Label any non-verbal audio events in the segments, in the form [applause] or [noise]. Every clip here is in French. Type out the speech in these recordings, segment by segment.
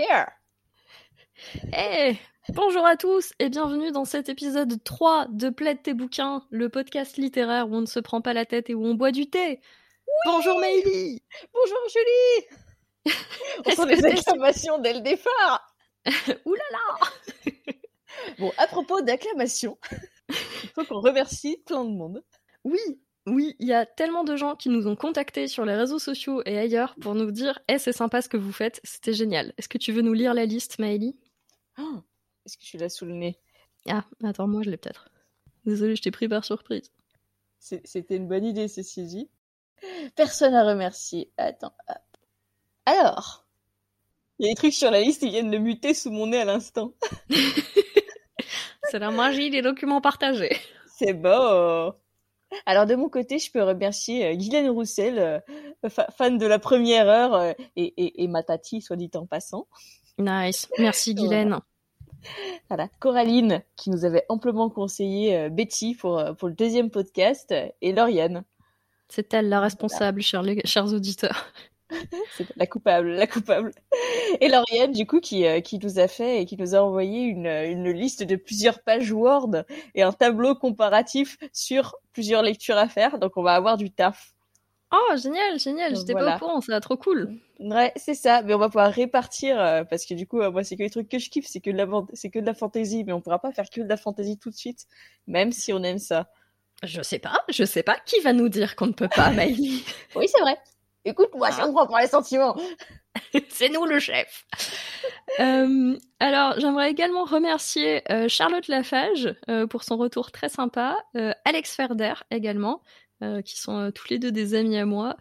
Here. Hey, bonjour à tous et bienvenue dans cet épisode 3 de Plaide tes bouquins, le podcast littéraire où on ne se prend pas la tête et où on boit du thé. bonjour Maëlie Bonjour Julie [laughs] On sent les acclamations dès le départ [laughs] Ouh là là Bon, à propos d'acclamations, il [laughs] faut qu'on remercie plein de monde. Oui, oui, il y a tellement de gens qui nous ont contactés sur les réseaux sociaux et ailleurs pour nous dire Eh, c'est sympa ce que vous faites, c'était génial. Est-ce que tu veux nous lire la liste, Maëlie? Oh, Est-ce que je suis là sous le nez? Ah, attends, moi je l'ai peut-être. Désolée, je t'ai pris par surprise. C'était une bonne idée, ceci dit. Personne à remercier. Attends, hop. Alors, il y a des trucs sur la liste, ils viennent de muter sous mon nez à l'instant. [laughs] C'est la magie des documents partagés. C'est beau. Alors de mon côté, je peux remercier euh, Guylaine Roussel, euh, fa- fan de la première heure, euh, et, et, et ma tati, soit dit en passant. Nice, merci [laughs] Guylaine. Voilà, Coraline, qui nous avait amplement conseillé euh, Betty pour, pour le deuxième podcast, et Lauriane, C'est elle la responsable, chers, les- chers auditeurs. [laughs] c'est la coupable, la coupable. Et Lauriane, du coup, qui, euh, qui nous a fait et qui nous a envoyé une, une liste de plusieurs pages Word et un tableau comparatif sur plusieurs lectures à faire, donc on va avoir du taf. Oh, génial, génial, j'étais Voilà. pas au courant, ça va trop cool. Ouais, c'est ça, mais on va pouvoir répartir euh, parce que du coup, euh, moi, c'est que les trucs que je kiffe, c'est que de la c'est que de la fantaisie, mais on pourra pas faire que de la fantaisie tout de suite, même si on aime ça. Je sais pas, je sais pas, qui va nous dire qu'on ne peut pas, [laughs] Maëlie Oui, c'est vrai. Écoute-moi, si on prend pour les sentiments. [laughs] C'est nous le chef. Euh, alors, j'aimerais également remercier euh, Charlotte Lafage euh, pour son retour très sympa, Alex Ferder également, qui sont tous les deux des amis à moi.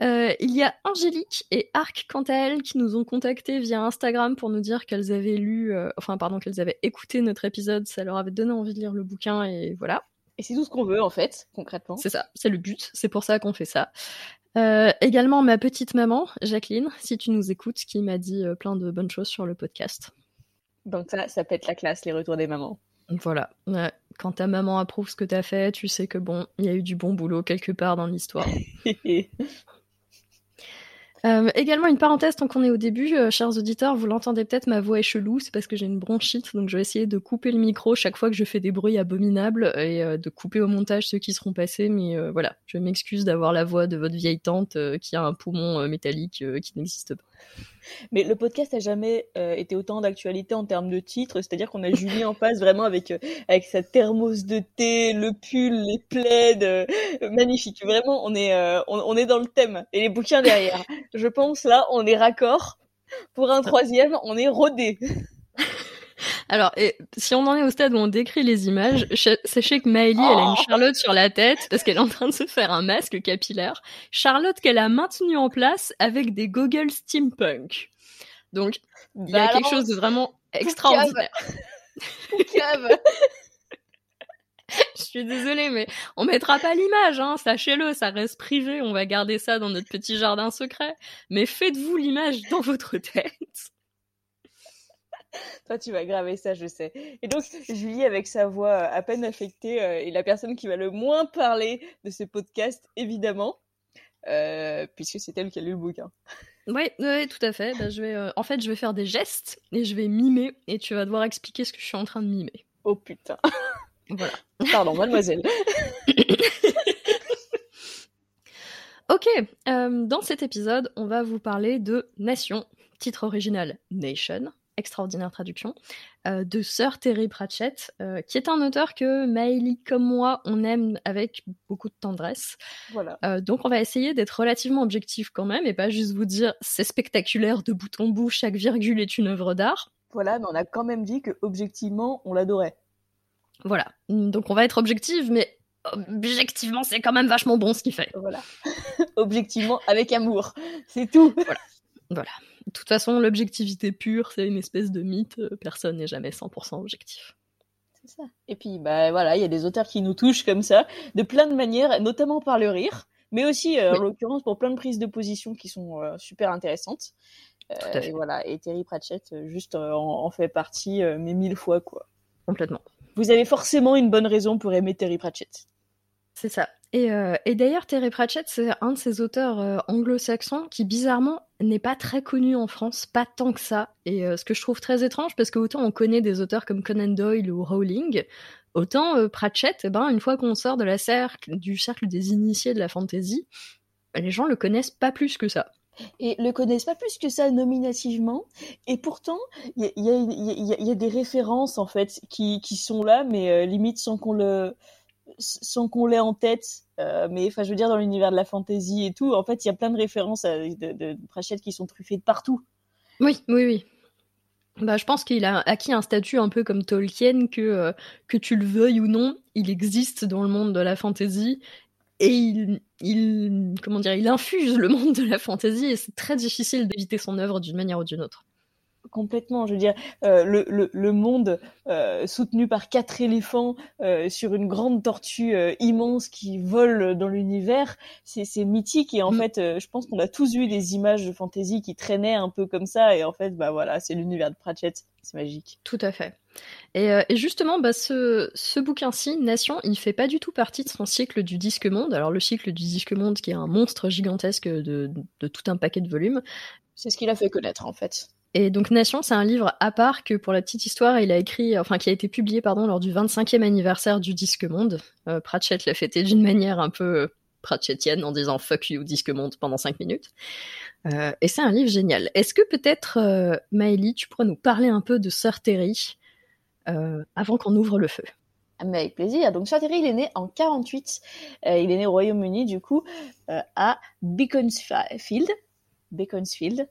Il y a Angélique et Arc, quant à elles, qui nous ont contactés via Instagram pour nous dire qu'elles avaient lu, enfin, pardon, qu'elles avaient écouté notre épisode, ça leur avait donné envie de lire le bouquin, et voilà. Et c'est tout ce qu'on veut, en fait, concrètement. C'est ça, c'est le but, c'est pour ça qu'on fait ça. Euh, également ma petite maman, Jacqueline, si tu nous écoutes, qui m'a dit euh, plein de bonnes choses sur le podcast. Donc ça, ça pète la classe, les retours des mamans. Voilà. Ouais. Quand ta maman approuve ce que t'as fait, tu sais que bon, il y a eu du bon boulot quelque part dans l'histoire. [laughs] Euh, également une parenthèse tant qu'on est au début, euh, chers auditeurs, vous l'entendez peut-être, ma voix est chelou, c'est parce que j'ai une bronchite, donc je vais essayer de couper le micro chaque fois que je fais des bruits abominables et euh, de couper au montage ceux qui seront passés, mais voilà, je m'excuse d'avoir la voix de votre vieille tante qui a un poumon métallique qui n'existe pas. Mais le podcast a jamais euh, été autant d'actualité en termes de titres, c'est-à-dire qu'on a Julie en face vraiment avec euh, sa thermos de thé, le pull, les plaids, euh, magnifique. Vraiment, on est on est dans le thème et les bouquins derrière. Je pense là, on est raccord. Pour un troisième, on est rodé. Alors, et, si on en est au stade où on décrit les images, sachez que Maëlie, elle a une Oh Charlotte sur la tête parce qu'elle est en train de se faire un masque capillaire. Charlotte qu'elle a maintenue en place avec des goggles steampunk. Donc, il y a quelque chose de vraiment extraordinaire. [laughs] Je suis désolée, mais on mettra pas l'image, hein, sachez-le, ça reste privé, on va garder ça dans notre petit jardin secret. Mais faites-vous l'image dans votre tête. Toi, tu vas graver ça, je sais. Et donc, Julie, avec sa voix euh, à peine affectée, euh, est la personne qui va le moins parler de ce podcast, évidemment, euh, puisque c'est elle qui a lu le bouquin. Oui, oui, tout à fait. Bah, je vais, euh, en fait, je vais faire des gestes et je vais mimer et tu vas devoir expliquer ce que je suis en train de mimer. Oh putain. Voilà. Pardon, mademoiselle. [laughs] Ok, euh, dans cet épisode, on va vous parler de Nation, titre original Nation, extraordinaire traduction, euh, de Sir Terry Pratchett, euh, qui est un auteur que Maëlie comme moi, on aime avec beaucoup de tendresse. Voilà. Euh, donc on va essayer d'être relativement objectif quand même et pas juste vous dire c'est spectaculaire de bout en bout, chaque virgule est une œuvre d'art. Voilà, mais on a quand même dit que objectivement, on l'adorait. Voilà, donc on va être objectif, mais objectivement c'est quand même vachement bon ce qu'il fait. Voilà. [laughs] objectivement, avec amour. C'est tout. Voilà. De toute façon, l'objectivité pure, c'est une espèce de mythe. euh, Personne n'est jamais 100% objectif. C'est ça. Et puis, bah voilà, il y a des auteurs qui nous touchent comme ça, de plein de manières, notamment par le rire, mais aussi, euh, Oui. en l'occurrence, pour plein de prises de position qui sont euh, super intéressantes. Euh. Et voilà, et Terry Pratchett, juste, en, en fait partie, mais mille fois, quoi. Complètement. Vous avez forcément une bonne raison pour aimer Terry Pratchett. C'est ça. Et, euh, et d'ailleurs, Terry Pratchett, c'est un de ces auteurs euh, anglo-saxons qui, bizarrement, n'est pas très connu en France, pas tant que ça. Et euh, ce que je trouve très étrange, parce que autant on connaît des auteurs comme Conan Doyle ou Rowling, autant Pratchett, eh ben, une fois qu'on sort de la cercle, du cercle des initiés de la fantasy, les gens le connaissent pas plus que ça et le connaissent pas plus que ça nominativement. Et pourtant, il y, a, des références en fait qui, sont là, mais limite sans qu'on le sans qu'on l'ait en tête. Euh, mais enfin, je veux dire dans l'univers de la fantasy et tout, en fait, il y a plein de références à, de, de, qui sont truffées de partout. Oui, oui, oui. Bah, je pense qu'il a acquis un statut un peu comme Tolkien, que, euh, que tu le veuilles ou non, il existe dans le monde de la fantasy et il, il, comment dire, il infuse le monde de la fantasy et c'est très difficile d'éviter son œuvre d'une manière ou d'une autre. Complètement, je veux dire, euh, le, le, le, monde euh, soutenu par quatre éléphants euh, sur une grande tortue euh, immense qui vole dans l'univers, c'est mythique et en mm. fait, euh, je pense qu'on a tous vu des images de fantasy qui traînaient un peu comme ça et en fait, bah voilà, c'est l'univers de Pratchett, c'est magique. Tout à fait. Et, euh, et justement, bah, ce, ce bouquin-ci, Nation, il fait pas du tout partie de son cycle du Disque Monde. Alors le cycle du Disque Monde, qui est un monstre gigantesque de, de tout un paquet de volumes. C'est ce qu'il a fait connaître en fait. Et donc Nation, c'est un livre à part que pour la petite histoire, il a écrit, enfin qui a été publié pardon lors du 25e anniversaire du Disque Monde. Euh, Pratchett l'a fêté d'une manière un peu pratchettienne en disant fuck you Disque Monde pendant 5 minutes. Euh, et c'est un livre génial. Est-ce que peut-être euh, tu pourrais nous parler un peu de Sir Terry euh, avant qu'on ouvre le feu? Mais avec plaisir. Donc Sir Terry, il est né en 48. Euh, il est né au Royaume-Uni, du coup, à Beaconsfield. Beaconsfield,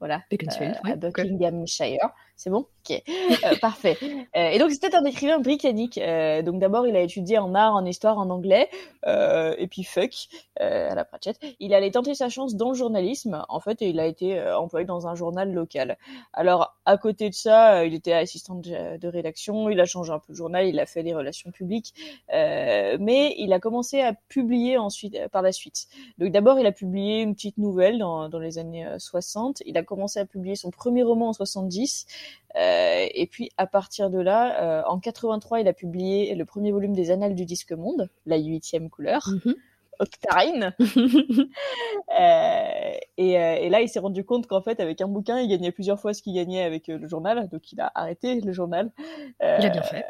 voilà, euh, à Buckinghamshire. C'est bon? Ok, euh, parfait. Euh, et donc c'était un écrivain britannique. Euh, donc d'abord il a étudié en art, en histoire, en anglais, et puis fuck à la Pratchett. Il allait tenter sa chance dans le journalisme, en fait, et il a été employé dans un journal local. Alors à côté de ça, il était assistant de, rédaction, il a changé un peu de journal, il a fait des relations publiques, mais il a commencé à publier ensuite par la suite. Donc d'abord il a publié une petite nouvelle dans les années 60. Il a commencé à publier son premier roman en 70. Euh, et puis à partir de là, euh, en 83, il a publié le premier volume des Annales du Disque Monde, la huitième couleur. Mm -hmm. Octarine. [laughs] euh, et, et, là, il s'est rendu compte qu'en fait, avec un bouquin, il gagnait plusieurs fois ce qu'il gagnait avec le journal. Donc, il a arrêté le journal. Euh, il a bien fait.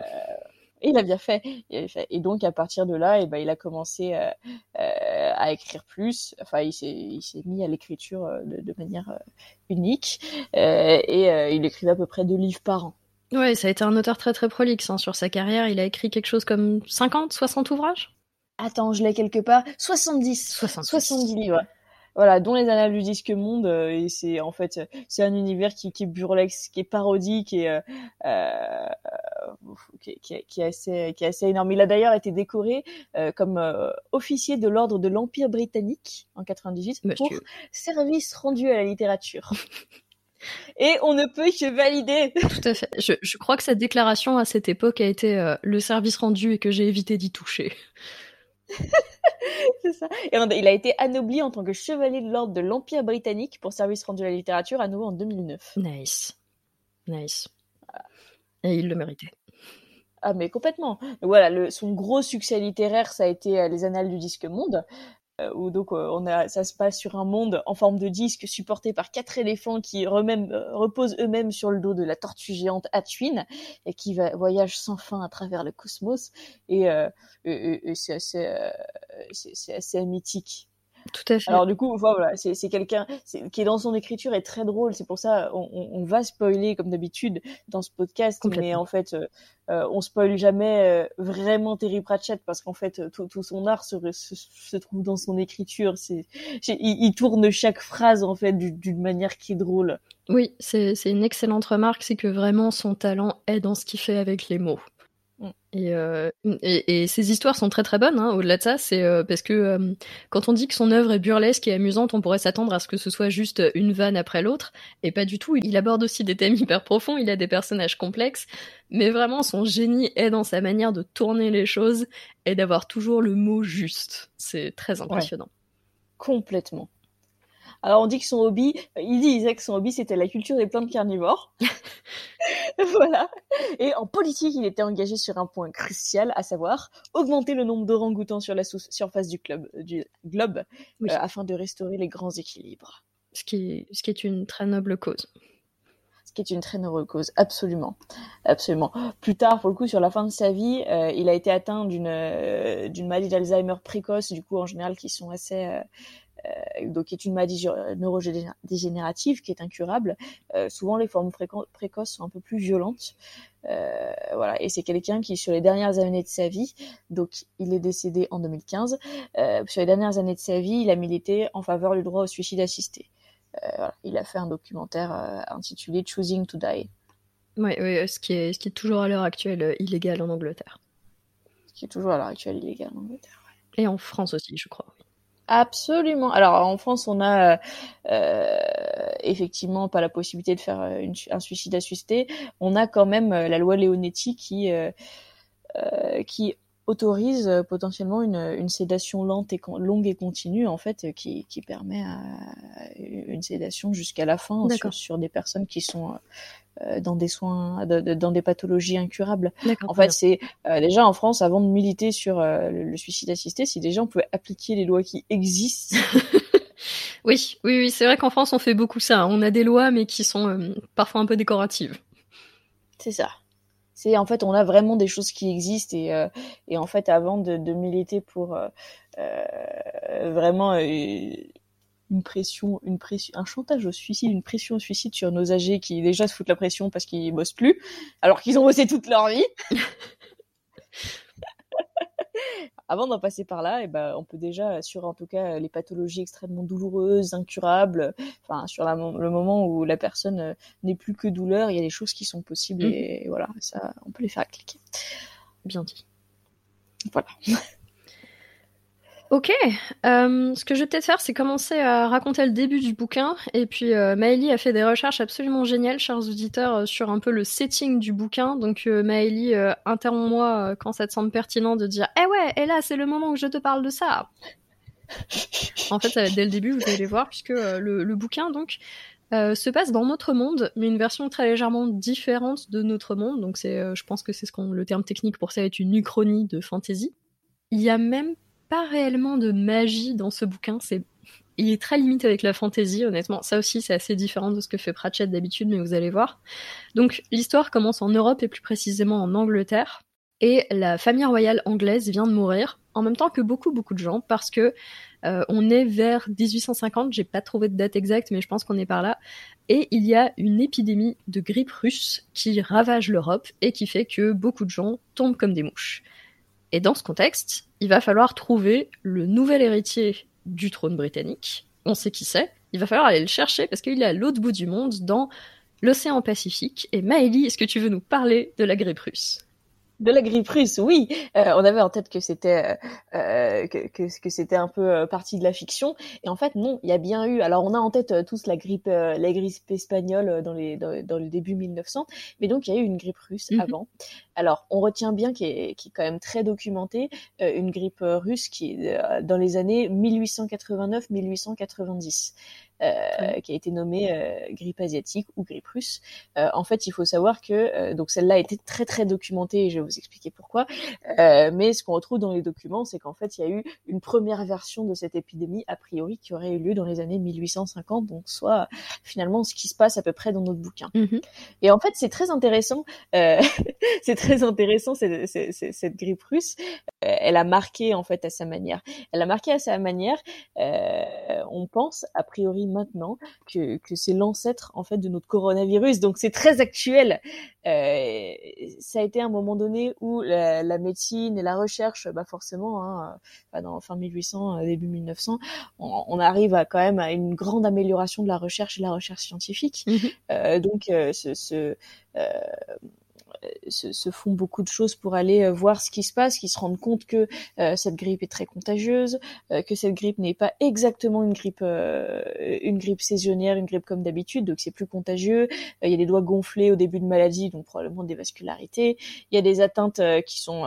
[laughs] il a bien fait. Et donc à partir de là, et eh ben il a commencé euh, euh, à écrire plus. Enfin, il s'est mis à l'écriture euh, de, de, manière unique et il écrivait à peu près deux livres par an. Ouais, ça a été un auteur très très prolixe hein, sur sa carrière. Il a écrit quelque chose comme 50, 60 ouvrages? Attends, je l'ai quelque part. 70. 70. 70 livres voilà, dont les annales du disque monde. Euh, et c'est en fait, c'est un univers qui, qui, est burlesque, qui est parodique et euh, euh, qui, qui, qui, est assez, qui est assez énorme. Il a d'ailleurs été décoré euh, comme euh, officier de l'ordre de l'Empire britannique en 98 Monsieur. pour service rendu à la littérature. [laughs] Et on ne peut que valider. [laughs] Tout à fait. Je, je, crois que sa déclaration à cette époque a été euh, le service rendu et que j'ai évité d'y toucher. [laughs] c'est ça. Et il a été anobli en tant que chevalier de l'ordre de l'Empire britannique pour service rendu à la littérature à nouveau en 2009. Nice. Nice. Et il le méritait. Ah mais complètement. Voilà, le, son gros succès littéraire, ça a été euh, les Annales du Disque Monde, où donc euh, on ça se passe sur un monde en forme de disque supporté par quatre éléphants qui euh, reposent eux-mêmes sur le dos de la tortue géante Hatwin et qui va, voyage sans fin à travers le cosmos et, c'est assez, assez mythique. Tout à fait. Alors du coup, voilà, c'est quelqu'un qui est dans son écriture est très drôle. C'est pour ça on, on, va spoiler comme d'habitude dans ce podcast, mais en fait, euh, on spoil jamais euh, vraiment Terry Pratchett parce qu'en fait tout, tout, son art se, se, se, trouve dans son écriture. C'est il, il, tourne chaque phrase en fait d'une manière qui est drôle. Oui, c'est une excellente remarque, c'est que vraiment son talent est dans ce qu'il fait avec les mots. Et, euh, et, et, ces histoires sont très très bonnes. Hein, Au-delà de ça, c'est euh, parce que euh, quand on dit que son œuvre est burlesque et amusante, on pourrait s'attendre à ce que ce soit juste une vanne après l'autre, et pas du tout. Il aborde aussi des thèmes hyper profonds. Il a des personnages complexes, mais vraiment son génie est dans sa manière de tourner les choses et d'avoir toujours le mot juste. C'est très impressionnant. Ouais. Complètement. Alors on dit que son hobby, il disait que son hobby c'était la culture des plantes carnivores. [laughs] [laughs] voilà. Et en politique, il était engagé sur un point crucial, à savoir augmenter le nombre d'orang-outans sur la surface du, club, du globe euh, afin de restaurer les grands équilibres. Ce qui, ce qui est une très noble cause ce qui est une très noble cause, absolument, absolument. Plus tard, pour le coup, sur la fin de sa vie, euh, il a été atteint d'une euh, d'une maladie d'Alzheimer précoce, du coup, en général, qui sont assez euh donc qui est une maladie neurodégénérative qui est incurable. Euh, souvent, les formes précoces sont un peu plus violentes. Euh, voilà, et c'est quelqu'un qui, sur les dernières années de sa vie, donc il est décédé en 2015, sur les dernières années de sa vie, il a milité en faveur du droit au suicide assisté. Euh, il a fait un documentaire euh, intitulé Choosing to Die. Oui, ce, qui est, ce qui est toujours à l'heure actuelle euh, illégal en Angleterre. Ce qui est toujours à l'heure actuelle illégal en Angleterre. Et en France aussi, je crois. Absolument. Alors en France, on a effectivement pas la possibilité de faire un suicide assisté. On a quand même la loi Leonetti qui qui autorise euh, potentiellement une, une, sédation lente et longue et continue en fait euh, qui, qui permet à, une sédation jusqu'à la fin sur, sur, des personnes qui sont euh, dans des soins dans des pathologies incurables. En fait, c'est déjà en France avant de militer sur le, suicide assisté, si déjà on pouvait appliquer les lois qui existent. [laughs] oui, oui, oui, c'est vrai qu'en France on fait beaucoup ça. On a des lois mais qui sont parfois un peu décoratives. C'est ça. C'est en fait on a vraiment des choses qui existent et, euh, et en fait avant de, militer pour euh, euh vraiment une pression, une pression, un chantage au suicide, une pression au suicide sur nos âgés qui déjà se foutent la pression parce qu'ils bossent plus, alors qu'ils ont bossé toute leur vie. [laughs] avant d'en passer par là, et eh ben, on peut déjà, sur en tout cas les pathologies extrêmement douloureuses, incurables, enfin, sur le moment où la personne euh, n'est plus que douleur, il y a des choses qui sont possibles mmh. et, voilà, ça, on peut les faire cliquer. Bien dit. Voilà. [laughs] Ok, euh, ce que je vais peut-être faire, c'est commencer à raconter le début du bouquin. Et puis, euh, Maëlie a fait des recherches absolument géniales, chers auditeurs, euh, sur un peu le setting du bouquin. Donc, euh, Maëlie, euh, interromps-moi quand ça te semble pertinent de dire Eh ouais, et là, c'est le moment que je te parle de ça !» En fait, dès le début, vous allez voir, puisque le, le, bouquin, donc, se passe dans notre monde, mais une version très légèrement différente de notre monde. Donc, c'est, je pense que c'est ce qu'on, le terme technique pour ça est une uchronie de fantasy. Il y a même pas réellement de magie dans ce bouquin. C'est il est très limité avec la fantasy, honnêtement. Ça aussi, c'est assez différent de ce que fait Pratchett d'habitude, mais vous allez voir. Donc, l'histoire commence en Europe et plus précisément en Angleterre. Et la famille royale anglaise vient de mourir, en même temps que beaucoup, beaucoup de gens, parce que euh, on est vers 1850, j'ai pas trouvé de date exacte, mais je pense qu'on est par là. Et il y a une épidémie de grippe russe qui ravage l'Europe et qui fait que beaucoup de gens tombent comme des mouches. Et dans ce contexte, il va falloir trouver le nouvel héritier du trône britannique. On sait qui c'est. Il va falloir aller le chercher parce qu'il est à l'autre bout du monde, dans l'océan Pacifique. Et Maëlie, est-ce que tu veux nous parler de la grippe russe? De la grippe russe, oui. Euh, on avait en tête que c'était euh, que, que, que c'était un peu euh, partie de la fiction, et en fait non, il y a bien eu. Alors on a en tête tous la grippe la grippe espagnole dans les dans, le début 1900, mais donc il y a eu une grippe russe mhm. avant. Alors on retient bien qui est, qui est quand même très documentée une grippe russe qui est dans les années 1889-1890. Euh, qui a été nommée euh, grippe asiatique ou grippe russe. Euh, en fait, il faut savoir que donc celle-là a été très très documentée et je vais vous expliquer pourquoi. mais ce qu'on retrouve dans les documents, c'est qu'en fait, il y a eu une première version de cette épidémie a priori qui aurait eu lieu dans les années 1850, donc soit finalement ce qui se passe à peu près dans notre bouquin. Mm-hmm. Et en fait, c'est très intéressant. [laughs] c'est très intéressant cette, cette, cette, grippe russe. elle a marqué en fait à sa manière. Elle a marqué à sa manière. on pense a priori maintenant que, que c'est l'ancêtre en fait de notre coronavirus. Donc c'est très actuel. Euh, ça a été un moment donné où la, la, médecine et la recherche, bah forcément, hein, bah dans fin 1800, euh, début 1900, on, on, arrive à quand même à une grande amélioration de la recherche et de la recherche scientifique. Mmh euh, donc euh, ce, ce se, font beaucoup de choses pour aller voir ce qui se passe, qui se rendent compte que cette grippe est très contagieuse, que cette grippe n'est pas exactement une grippe, une grippe saisonnière, une grippe comme d'habitude, donc c'est plus contagieux. Il y a des doigts gonflés au début de maladie, donc probablement des vascularités. Il y a des atteintes qui sont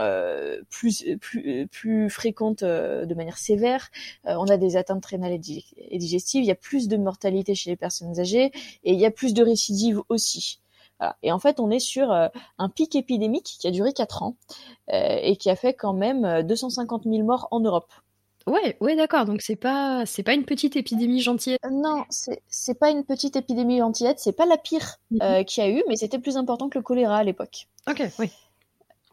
plus plus plus fréquentes de manière sévère. on a des atteintes rénales et digestives. Il y a plus de mortalité chez les personnes âgées et il y a plus de récidives aussi. Et en fait, on est sur euh, un pic épidémique qui a duré 4 ans euh, et qui a fait quand même 250 euh, 000 morts en Europe. Ouais, ouais, d'accord. Donc c'est pas c'est pas une petite épidémie gentillette. non, c'est c'est pas une petite épidémie gentillette. C'est pas la pire mmh qu'il y a eu, mais c'était plus important que le choléra à l'époque. Ok, oui.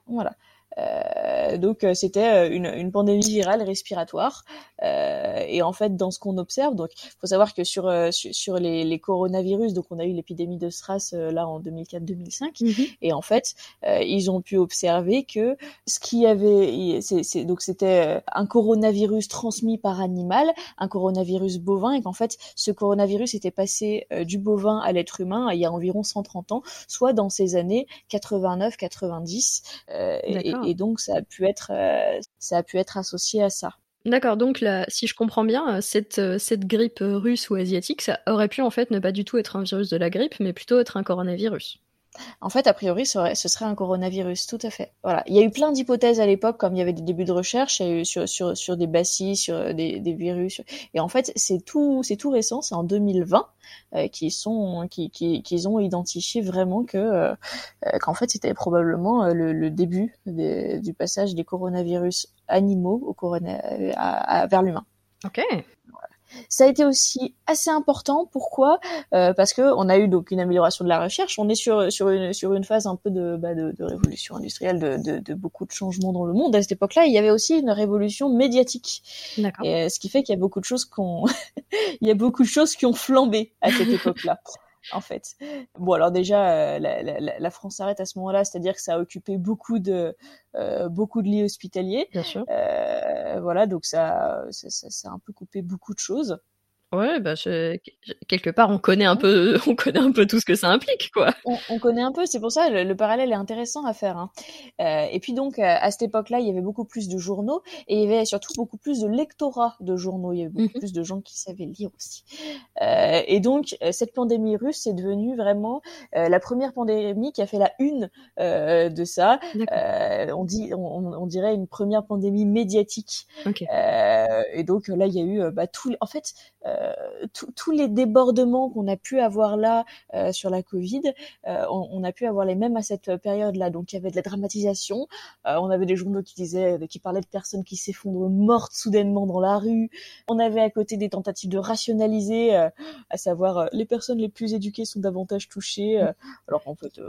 Voilà. Euh, donc euh, c'était euh, une, une, pandémie virale respiratoire euh, et en fait dans ce qu'on observe donc faut savoir que sur sur, les, les, coronavirus donc on a eu l'épidémie de SRAS là en 2004-2005 mhm. et en fait ils ont pu observer que ce qui avait c'est donc c'était un coronavirus transmis par animal un coronavirus bovin et qu'en fait ce coronavirus était passé du bovin à l'être humain il y a environ 130 ans soit dans ces années 89-90 et, et donc ça a pu être euh, ça a pu être associé à ça. D'accord, donc là, si je comprends bien, euh, cette, euh, cette grippe russe ou asiatique, ça aurait pu en fait ne pas du tout être un virus de la grippe, mais plutôt être un coronavirus. En fait, a priori, ce serait, ce serait un coronavirus, tout à fait. Voilà. Il y a eu plein d'hypothèses à l'époque, comme il y avait des débuts de recherche, il y a eu sur, sur, sur des bacilles, sur des, des virus. Et en fait, c'est tout, c'est tout récent, c'est en 2020 euh, qui sont, qui, qui, qu'ils ont identifié vraiment que, euh, euh, qu'en fait, c'était probablement le, le, début du passage des coronavirus animaux au corona, à, vers l'humain. Ok. Ça a été aussi assez important. Pourquoi? Euh, Parce que on a eu donc une amélioration de la recherche. On est sur sur une sur une phase un peu de bah, de, de, révolution industrielle, de, de, de, beaucoup de changements dans le monde. À cette époque-là, il y avait aussi une révolution médiatique. D'accord. Et, euh, ce qui fait qu'il y a beaucoup de choses qu'on [laughs] il y a beaucoup de choses qui ont flambé à cette époque-là en fait. Bon, alors déjà, euh, la, la, la, France s'arrête à ce moment-là, c'est-à-dire que ça a occupé beaucoup de euh, beaucoup de lits hospitaliers. Bien sûr. Euh, voilà, donc ça, ça, ça, ça, a un peu coupé beaucoup de choses. Ouais, bah quelque part on connaît un peu, [laughs] on connaît un peu tout ce que ça implique, quoi. On, on connaît un peu, c'est pour ça le, le, parallèle est intéressant à faire. Hein. Euh, et puis donc euh, à cette époque-là, il y avait beaucoup plus de journaux et il y avait surtout beaucoup plus de lectorat de journaux. Il y avait beaucoup mmh plus de gens qui savaient lire aussi. Euh, et donc euh, cette pandémie russe est devenue vraiment euh, la première pandémie qui a fait la une de ça. on dit, on, on, dirait une première pandémie médiatique. Okay. et donc là, il y a eu bah, tout. En fait. Euh, tous les débordements qu'on a pu avoir là euh, sur la Covid, euh, on, on, a pu avoir les mêmes à cette période-là. Donc il y avait de la dramatisation. on avait des journaux qui disaient, qui parlaient de personnes qui s'effondrent mortes soudainement dans la rue. On avait à côté des tentatives de rationaliser, à savoir les personnes les plus éduquées sont davantage touchées. [laughs] alors en fait,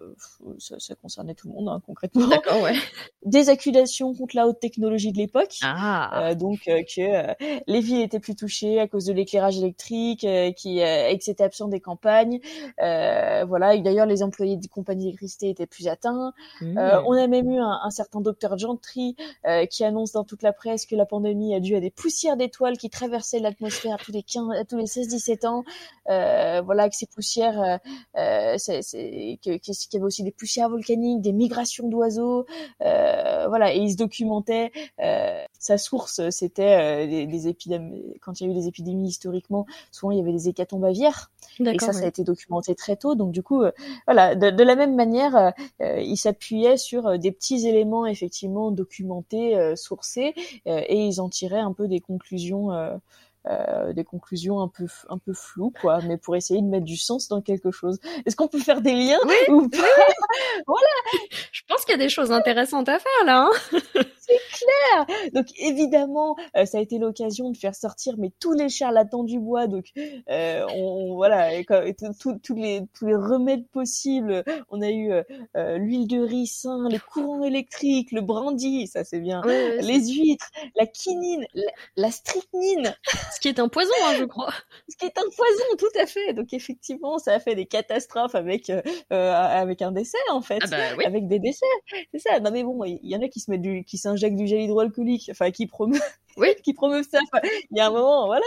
ça, ça, concernait tout le monde hein, concrètement. D'accord, ouais. [laughs] Des accusations contre la haute technologie de l'époque. Ah. donc que les villes étaient plus touchées à cause de l'éclairage électrique, euh, qui euh, et que c'était absent des campagnes. Euh, voilà. D'ailleurs, les employés des compagnies d'électricité étaient plus atteints. Mmh. on a même eu un, un certain docteur Gentry qui annonce dans toute la presse que la pandémie a dû à des poussières d'étoiles qui traversaient l'atmosphère tous les 15, à tous les 16-17 ans. voilà, que ces poussières, c'est, c'est, qu'il y avait aussi des poussières volcaniques, des migrations d'oiseaux. voilà, et il se documentait. sa source, c'était des, des épidémies. Quand il y a eu des épidémies souvent il y avait des hécatombes aviaires. Et ça, ça a été documenté très tôt. Donc du coup, euh, voilà, de, de, la même manière, euh, euh ils s'appuyaient sur des petits éléments effectivement documentés, sourcés, et ils en tiraient un peu des conclusions. Euh, des conclusions un peu un peu floues quoi mais pour essayer de mettre du sens dans quelque chose est-ce qu'on peut faire des liens oui, ou pas? [laughs] voilà je pense qu'il y a des choses intéressantes à faire là hein [laughs] c'est clair. Donc évidemment, euh, ça a été l'occasion de faire sortir mais tous les charlatans du bois. Donc euh, on, voilà, tous les tous les remèdes possibles. On a eu euh, l'huile de ricin, les courants électriques, le brandy, ça c'est bien, les huîtres, la quinine, la, strychnine. Ce qui est un poison, hein, je crois. Ce qui est un poison, tout à fait. Donc effectivement, ça a fait des catastrophes avec avec un décès en fait, ah bah, oui. avec des décès. C'est ça. Non mais bon, il y en a qui se mettent du, qui s'injectent du gel hydroalcoolique, enfin qui promeut, oui. [laughs] qui promeuvent ça. il y a un moment, voilà,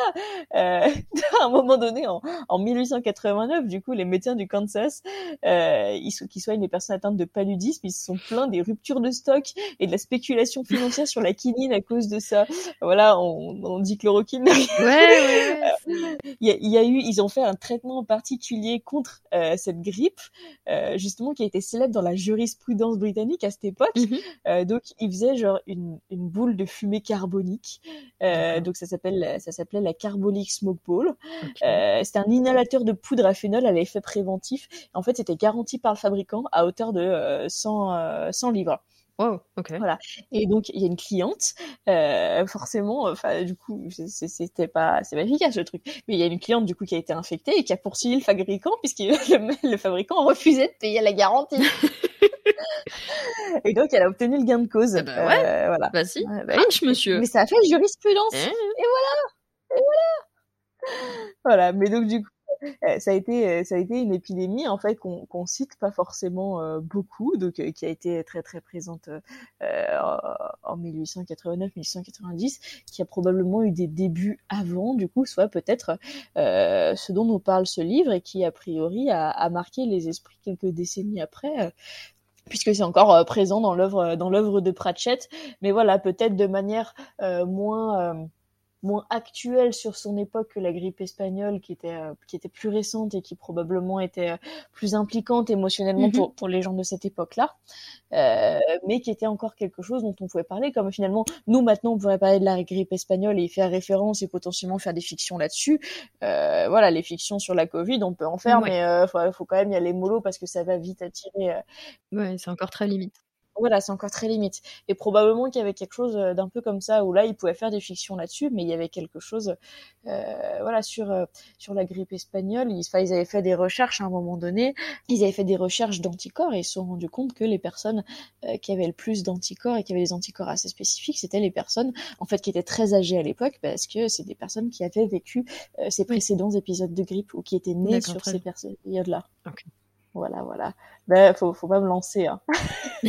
euh, [laughs] à un moment donné, en, en, 1889, du coup, les médecins du Kansas, euh, ils, qui soignent les personnes atteintes de paludisme, ils se sont plaints des ruptures de stock et de la spéculation financière sur la quinine à cause de ça. Voilà, on, on dit chloroquine. Ouais, ouais. [laughs] il, y a, il y a eu, ils ont fait un traitement particulier contre euh, cette grippe, euh, justement, qui a été célèbre dans la jurisprudence britannique à cette époque. Euh, donc, ils faisaient genre une, une boule de fumée carbonique. Euh, donc, ça s'appelle, ça s'appelait la Carbolic Smoke Ball. Euh, c'était un inhalateur de poudre à phénol à l'effet préventif. En fait, c'était garanti par le fabricant à hauteur de euh, 100, 100 livres. Wow, ok. Voilà. Et donc il y a une cliente, euh, forcément, enfin du coup c'était pas, c'est pas efficace le truc. Mais il y a une cliente du coup qui a été infectée et qui a poursuivi le fabricant puisque [laughs] le, le fabricant refusait de payer la garantie. [laughs] et donc elle a obtenu le gain de cause. Ah bah ouais. Euh, voilà. Bah, Punch, monsieur. mais ça a fait jurisprudence. Hein Et voilà. Et voilà. Voilà. Mais donc du coup. euh, Ça a été, euh, ça a été une épidémie en fait qu'on qu'on cite pas forcément euh, beaucoup, donc euh, qui a été très très présente euh, en 1889-1890, qui a probablement eu des débuts avant, du coup, soit peut-être euh, ce dont nous parle ce livre et qui a priori a, a marqué les esprits quelques décennies après. Puisque c'est encore euh, présent dans l'œuvre dans l'œuvre de Pratchett, mais voilà peut-être de manière euh, moins euh, moins actuelle sur son époque que la grippe espagnole, qui était euh, qui était plus récente et qui probablement était euh, plus impliquante émotionnellement Mhm. pour pour les gens de cette époque-là, euh, mais qui était encore quelque chose dont on pouvait parler. Comme finalement nous maintenant on pourrait parler de la grippe espagnole et y faire référence et potentiellement faire des fictions là-dessus. Voilà les fictions sur la Covid on peut en faire, mais faut, faut quand même y aller mollo parce que ça va vite attirer. Ouais, c'est encore très limite. Voilà, c'est encore très limite. Et probablement qu'il y avait quelque chose euh, d'un peu comme ça où là, ils pouvaient faire des fictions là-dessus, mais il y avait quelque chose, euh, voilà, sur euh, sur la grippe espagnole. Ils, ils avaient fait des recherches à un moment donné. Ils avaient fait des recherches d'anticorps et ils se sont rendus compte que les personnes euh, qui avaient le plus d'anticorps et qui avaient des anticorps assez spécifiques, c'était les personnes, en fait, qui étaient très âgées à l'époque, parce que c'est des personnes qui avaient vécu euh, ces précédents épisodes de grippe ou qui étaient nées sur ces périodes-là. Voilà, voilà. Ben, faut, faut pas me lancer. Hein. [laughs]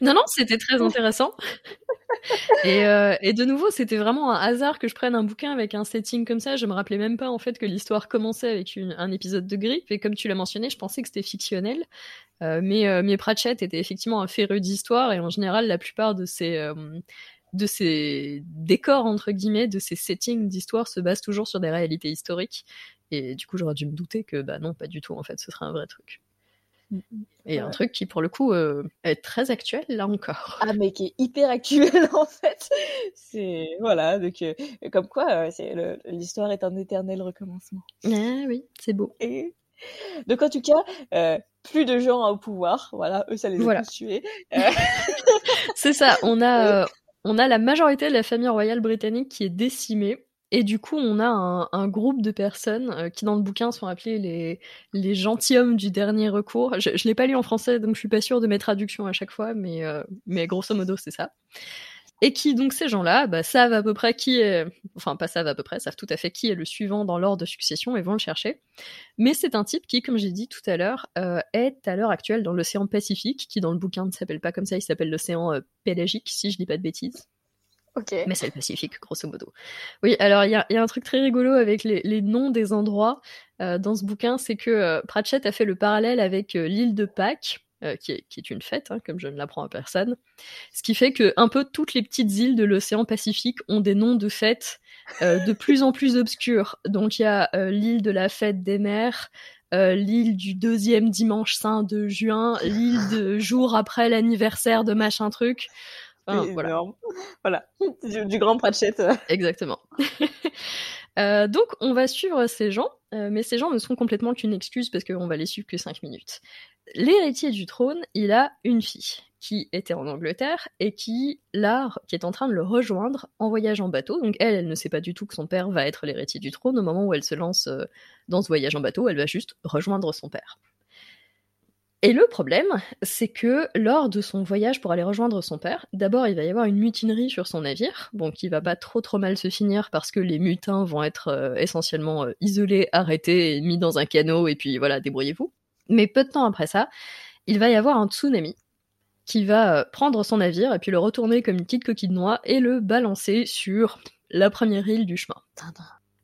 Non, non, c'était très intéressant. [laughs] et, euh, et de nouveau, c'était vraiment un hasard que je prenne un bouquin avec un setting comme ça. Je me rappelais même pas en fait que l'histoire commençait avec une, un épisode de grippe. Et comme tu l'as mentionné, je pensais que c'était fictionnel. Euh, mais, euh, mais Pratchett était effectivement un féru d'histoire et en général, la plupart de ces euh, de ces décors entre guillemets, de ces settings d'histoire se basent toujours sur des réalités historiques. Et du coup, j'aurais dû me douter que bah non, pas du tout. En fait, ce serait un vrai truc. Et un truc qui, pour le coup, euh, est très actuel, là encore. Ah mais qui est hyper actuel [laughs] en fait. C'est voilà donc euh, comme quoi euh, l'histoire est un éternel recommencement. Ah oui, c'est beau. Et donc en tout cas euh, plus de gens au pouvoir voilà eux ça les a Voilà. tués. [laughs] C'est ça, on a, [laughs] on a la majorité de la famille royale britannique qui est décimée. Et du coup, on a un, groupe de personnes euh, qui, dans le bouquin, sont appelés les, les gentilshommes du dernier recours. Je, je l'ai pas lu en français, donc je suis pas sûre de mes traductions à chaque fois, mais, euh, grosso modo, c'est ça. Et qui, donc, ces gens-là, bah, savent à peu près qui est, enfin, pas savent à peu près, savent tout à fait qui est le suivant dans l'ordre de succession et vont le chercher. Mais c'est un type qui, comme j'ai dit tout à l'heure, euh, est à l'heure actuelle dans l'océan Pacifique, qui dans le bouquin ne s'appelle pas comme ça, il s'appelle l'océan pélagique, si je dis pas de bêtises. Mais c'est le Pacifique, grosso modo. Oui, alors il y a, un truc très rigolo avec les, noms des endroits euh, dans ce bouquin, c'est que euh, Pratchett a fait le parallèle avec euh, l'île de Pâques, qui, est, une fête, hein, comme je ne l'apprends à personne. Ce qui fait que un peu toutes les petites îles de l'océan Pacifique ont des noms de fêtes de plus en plus obscurs. Donc il y a l'île de la fête des mers, l'île du deuxième dimanche saint de juin, l'île de jour après l'anniversaire de machin truc. Voilà. énorme. [laughs] Voilà du, du grand Pratchett. [laughs] Exactement. [laughs] Euh, donc, on va suivre ces gens, euh, mais ces gens ne sont complètement qu'une excuse parce qu'on va les suivre que 5 minutes. L'héritier du trône, il a une fille qui était en Angleterre et qui, là, qui est en train de le rejoindre en voyage en bateau. Donc, elle, elle ne sait pas du tout que son père va être l'héritier du trône. Au moment où elle se lance euh, dans ce voyage en bateau, elle va juste rejoindre son père. Et le problème, c'est que lors de son voyage pour aller rejoindre son père, d'abord il va y avoir une mutinerie sur son navire, bon qui va pas trop trop mal se finir parce que les mutins vont être euh, essentiellement euh, isolés, arrêtés mis dans un canot et puis voilà, débrouillez-vous. Mais peu de temps après ça, il va y avoir un tsunami qui va prendre son navire et puis le retourner comme une petite coquille de noix et le balancer sur la première île du chemin.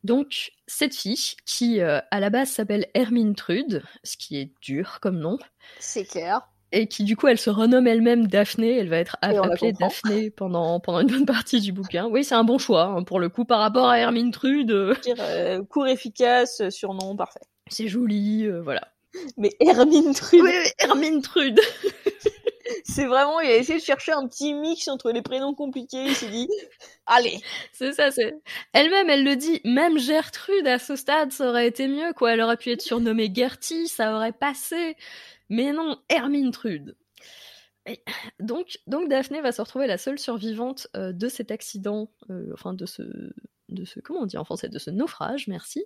Donc, cette fille, qui à la base s'appelle Hermine Trude, ce qui est dur comme nom. C'est clair et qui du coup elle se renomme elle-même Daphné, elle va être appelée Daphné pendant, pendant une bonne partie du bouquin. Oui, c'est un bon choix hein, pour le coup par rapport à Hermine Trude. Euh, court efficace, surnom parfait. C'est joli, euh, voilà. Mais Hermine Trude. Oui, Hermine Trude. [laughs] c'est vraiment, il a essayé de chercher un petit mix entre les prénoms compliqués. Il s'est dit, allez. C'est ça, c'est. Elle-même, elle le dit. Même Gertrude à ce stade, ça aurait été mieux, quoi. Elle aurait pu être surnommée Gertie, ça aurait passé. Mais non, Hermine Trude. donc, donc Daphné va se retrouver la seule survivante euh, de cet accident, euh, enfin de ce, de ce, comment on dit en français, de ce naufrage, merci,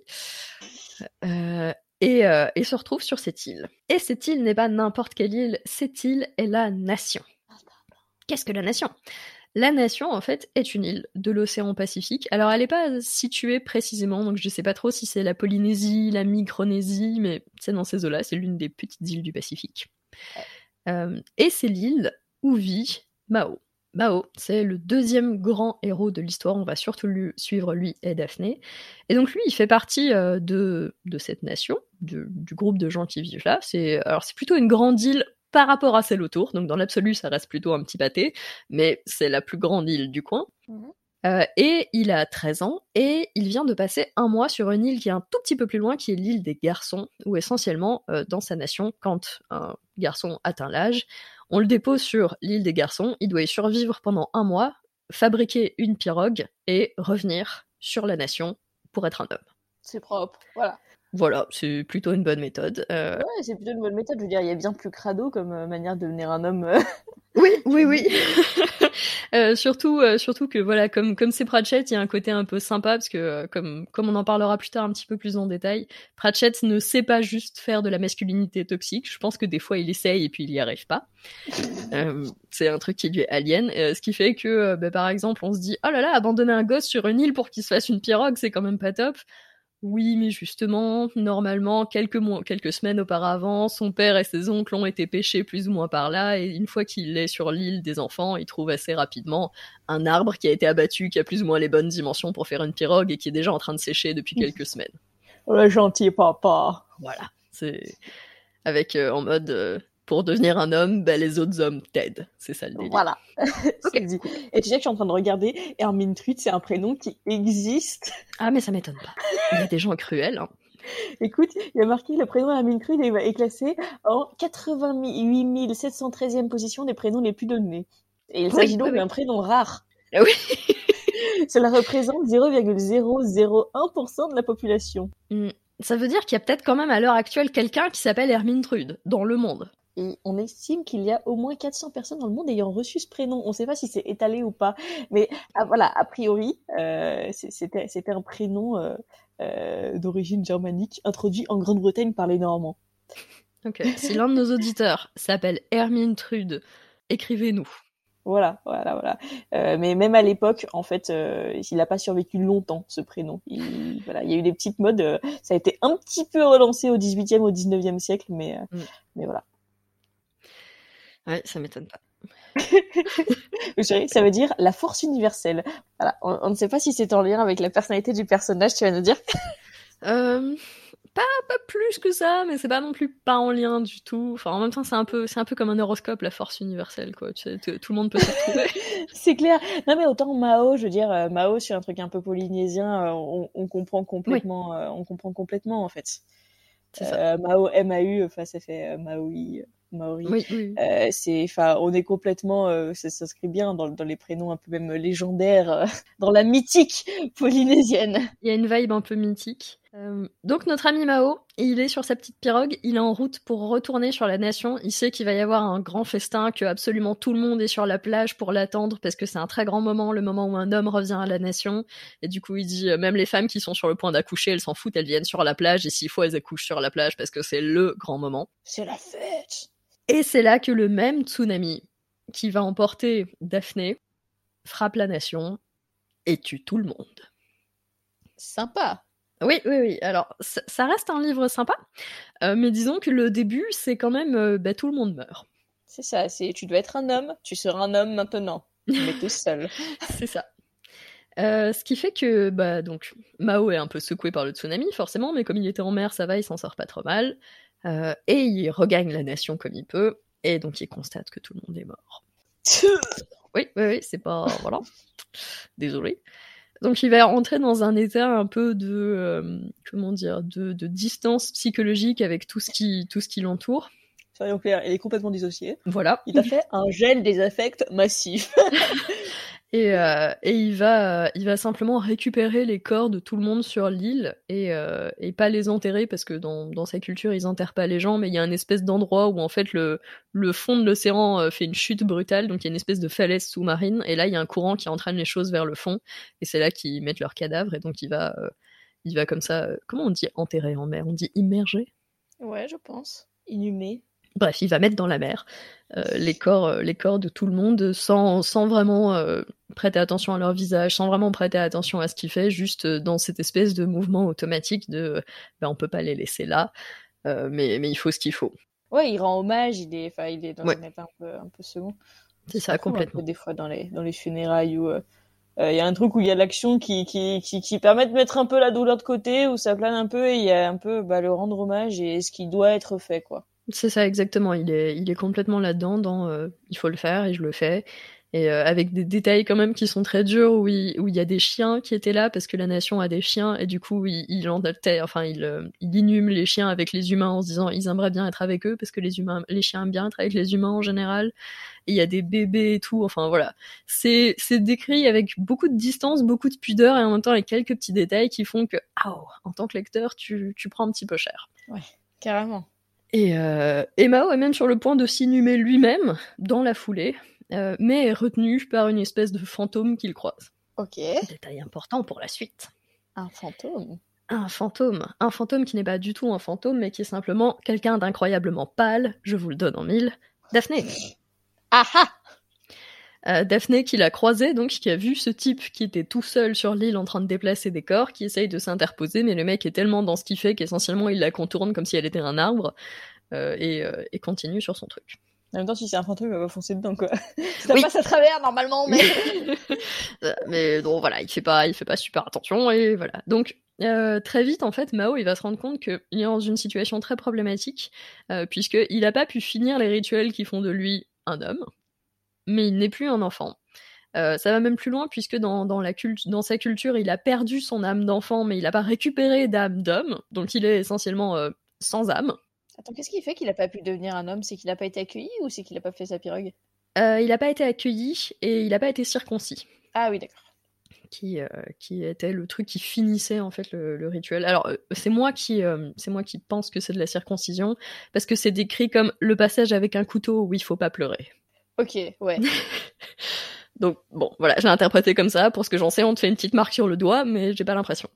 euh, et, et, se retrouve sur cette île. Et cette île n'est pas n'importe quelle île, cette île est la nation. Qu'est-ce que la nation? La nation, en fait, est une île de l'océan Pacifique. Alors, elle n'est pas située précisément, donc je ne sais pas trop si c'est la Polynésie, la Micronésie, mais c'est dans ces eaux-là, c'est l'une des petites îles du Pacifique. Euh, et c'est l'île où vit Mao. Mao, c'est le deuxième grand héros de l'histoire, on va surtout lui, suivre lui et Daphné. Et donc lui, il fait partie euh, de, de cette nation, du groupe de gens qui vivent là. C'est, alors c'est plutôt une grande île par rapport à celle autour. Donc dans l'absolu, ça reste plutôt un petit pâté, mais c'est la plus grande île du coin. Mhm. Euh, et il a 13 ans et il vient de passer un mois sur une île qui est un tout petit peu plus loin, qui est l'île des garçons, où essentiellement, euh, dans sa nation, quand un garçon atteint l'âge, on le dépose sur l'île des garçons, il doit y survivre pendant un mois, fabriquer une pirogue et revenir sur la nation pour être un homme. C'est propre, voilà. Voilà, c'est plutôt une bonne méthode. Euh. Ouais, c'est plutôt une bonne méthode. Je veux dire, il y a bien plus crado comme euh, manière de devenir un homme. Euh. oui, oui, oui. [laughs] [laughs] surtout, surtout que voilà, comme comme c'est Pratchett, il y a un côté un peu sympa parce que comme comme on en parlera plus tard un petit peu plus en détail, Pratchett ne sait pas juste faire de la masculinité toxique. Je pense que des fois il essaye et puis il y arrive pas. [laughs] c'est un truc qui lui est alien, ce qui fait que bah, par exemple on se dit oh là là, abandonner un gosse sur une île pour qu'il se fasse une pirogue, c'est quand même pas top. Oui, mais justement, normalement, quelques mois, quelques semaines auparavant, son père et ses oncles ont été pêchés plus ou moins par là, et une fois qu'il est sur l'île des enfants, il trouve assez rapidement un arbre qui a été abattu, qui a plus ou moins les bonnes dimensions pour faire une pirogue et qui est déjà en train de sécher depuis quelques semaines. Le gentil papa. Voilà, c'est avec euh, en mode euh, pour devenir un homme, ben, les autres hommes t'aident. C'est ça le délire. Voilà. [laughs] [laughs] Et tu sais que je suis en train de regarder Hermine Trude, c'est un prénom qui existe. Ah, mais ça m'étonne pas. Il y a des gens cruels. Hein. [laughs] Écoute, il y a marqué le prénom Hermine Trude est classé en 88 713e position des prénoms les plus donnés. Et il s'agit donc d'un prénom rare. Ah oui. Cela représente 0,001% de la population. Hmm. Ça veut dire qu'il y a peut-être quand même à l'heure actuelle quelqu'un qui s'appelle Hermine Trude dans le monde. Et on estime qu'il y a au moins 400 personnes dans le monde ayant reçu ce prénom. On ne sait pas si c'est étalé ou pas, mais ah, voilà, a priori, euh, c'était un prénom euh, euh, d'origine germanique introduit en Grande-Bretagne par les Normands. Ok. Si l'un de nos auditeurs s'appelle Hermine Trude, écrivez-nous. Voilà, voilà, voilà. mais même à l'époque, en fait, il n'a pas survécu longtemps ce prénom. Il, voilà, il y a eu des petites modes. ça a été un petit peu relancé au 18e, au 19e siècle, mais, mm. mais voilà. Ouais, ça m'étonne pas. [laughs] ça veut dire la force universelle. Voilà. On, ne sait pas si c'est en lien avec la personnalité du personnage, tu vas nous dire. [laughs] euh, pas, pas plus que ça, mais c'est pas non plus pas en lien du tout. Enfin, en même temps, c'est un peu, c'est un peu comme un horoscope, la force universelle, quoi. Tu sais, tout le monde peut se retrouver. [laughs] c'est clair. Non, mais autant Mao, je veux dire, euh, Mao sur un truc un peu polynésien, euh, on, on, comprend complètement, on comprend complètement en fait. Ça. Mao, M-A-U, enfin, ça fait Maui. Maori. Oui, Euh, c'est, enfin, on est complètement, euh, ça s'inscrit bien dans, dans, les prénoms un peu même légendaires, euh, [laughs] dans la mythique polynésienne. Il y a une vibe un peu mythique. Donc notre ami Mao, il est sur sa petite pirogue, il est en route pour retourner sur la nation. Il sait qu'il va y avoir un grand festin, que absolument tout le monde est sur la plage pour l'attendre parce que c'est un très grand moment, le moment où un homme revient à la nation. Et du coup, il dit même les femmes qui sont sur le point d'accoucher, elles s'en foutent, elles viennent sur la plage et s'il faut, elles accouchent sur la plage parce que c'est le grand moment. C'est la fête. Et c'est là que le même tsunami qui va emporter Daphné frappe la nation et tue tout le monde. Sympa. Oui, oui, oui. Alors, ça reste un livre sympa, euh, mais disons que le début, c'est quand même euh, bah, tout le monde meurt. C'est ça, c'est tu dois être un homme, tu seras un homme maintenant, mais tout seul. [laughs] [laughs] c'est ça. Euh, ce qui fait que bah donc Mao est un peu secoué par le tsunami forcément, mais comme il était en mer, ça va, il s'en sort pas trop mal. Euh, et il regagne la nation comme il peut, et donc il constate que tout le monde est mort. [laughs] oui, oui, oui, c'est pas voilà. Désolé. Donc il va rentrer dans un état un peu de euh, comment dire de, de, distance psychologique avec tout ce qui tout ce qui l'entoure. Soyons clairs, il est complètement dissocié. Voilà. Il a fait un gel des affects massif. [laughs] Et, euh, et il va, il va simplement récupérer les corps de tout le monde sur l'île et, euh, et pas les enterrer parce que dans, dans sa culture ils enterrent pas les gens, mais il y a une espèce d'endroit où en fait le, le fond de l'océan euh, fait une chute brutale, donc il y a une espèce de falaise sous-marine et là il y a un courant qui entraîne les choses vers le fond et c'est là qu'ils mettent leurs cadavres et donc il va, euh, il va comme ça, euh, comment on dit enterrer en mer? On dit immerger? Ouais, je pense. Inhumé. Bref, il va mettre dans la mer euh, les corps, euh, les corps de tout le monde sans, sans vraiment euh, prêter attention à leur visage, sans vraiment prêter attention à ce qu'il fait, juste dans cette espèce de mouvement automatique de, ben on peut pas les laisser là, mais, mais il faut ce qu'il faut. Ouais, il rend hommage, il est, enfin, il est dans Ouais. un état un peu, un peu second. C'est ça, un complètement. peu des fois dans les, dans les funérailles où euh, euh, il y a un truc où il y a l'action qui, qui, qui, qui permet de mettre un peu la douleur de côté, où ça plane un peu et il y a un peu bah, le rendre hommage et ce qui doit être fait, quoi. C'est ça exactement. Il est, il est complètement là-dedans. Dans, euh, il faut le faire et je le fais. Et euh, avec des détails quand même qui sont très durs où il, où il y a des chiens qui étaient là parce que la nation a des chiens et du coup il, il enfin il, euh, il inhume les chiens avec les humains en se disant ils aimeraient bien être avec eux parce que les humains, les chiens aiment bien être avec les humains en général. Et il y a des bébés et tout. Enfin voilà, c'est c'est décrit avec beaucoup de distance, beaucoup de pudeur et en même temps avec quelques petits détails qui font que ah, en tant que lecteur tu tu prends un petit peu cher. Carrément. Et, euh, et Mao est même sur le point de s'inhumer lui-même dans la foulée, euh, mais est retenu par une espèce de fantôme qu'il croise. Ok. Détail important pour la suite. Un fantôme. Un fantôme. Un fantôme qui n'est pas du tout un fantôme, mais qui est simplement quelqu'un d'incroyablement pâle, je vous le donne en mille, Daphné. Ah ah Euh, Daphné qui l'a croisé, donc qui a vu ce type qui était tout seul sur l'île en train de déplacer des corps, qui essaye de s'interposer, mais le mec est tellement dans ce qu'il fait qu'essentiellement il la contourne comme si elle était un arbre, euh, et, euh, et continue sur son truc. En même temps, si c'est un fantôme, il va foncer dedans, quoi. [laughs] Ça Oui. passe à travers, normalement, mais... [laughs] Euh, mais donc voilà, il fait pas, il fait pas super attention et voilà. Donc euh, très vite en fait, Mao il va se rendre compte qu'il est dans une situation très problématique euh, puisque il a pas pu finir les rituels qui font de lui un homme, mais il n'est plus un enfant. Euh, ça va même plus loin puisque dans, dans, la cult- dans sa culture, il a perdu son âme d'enfant, mais il n'a pas récupéré d'âme d'homme, donc il est essentiellement sans âme. Attends, qu'est-ce qui fait qu'il a pas pu devenir un homme? C'est qu'il a pas été accueilli ou c'est qu'il a pas fait sa pirogue? Euh, il n'a pas été accueilli et il n'a pas été circoncis. Ah oui, d'accord. qui, euh, qui était le truc qui finissait en fait le, le rituel. Alors euh, c'est moi qui euh, c'est moi qui pense que c'est de la circoncision parce que c'est décrit comme le passage avec un couteau où il faut pas pleurer. Ok, ouais. [laughs] Donc bon voilà, je l'ai interprété comme ça. Pour ce que j'en sais, on te fait une petite marque sur le doigt, mais j'ai pas l'impression.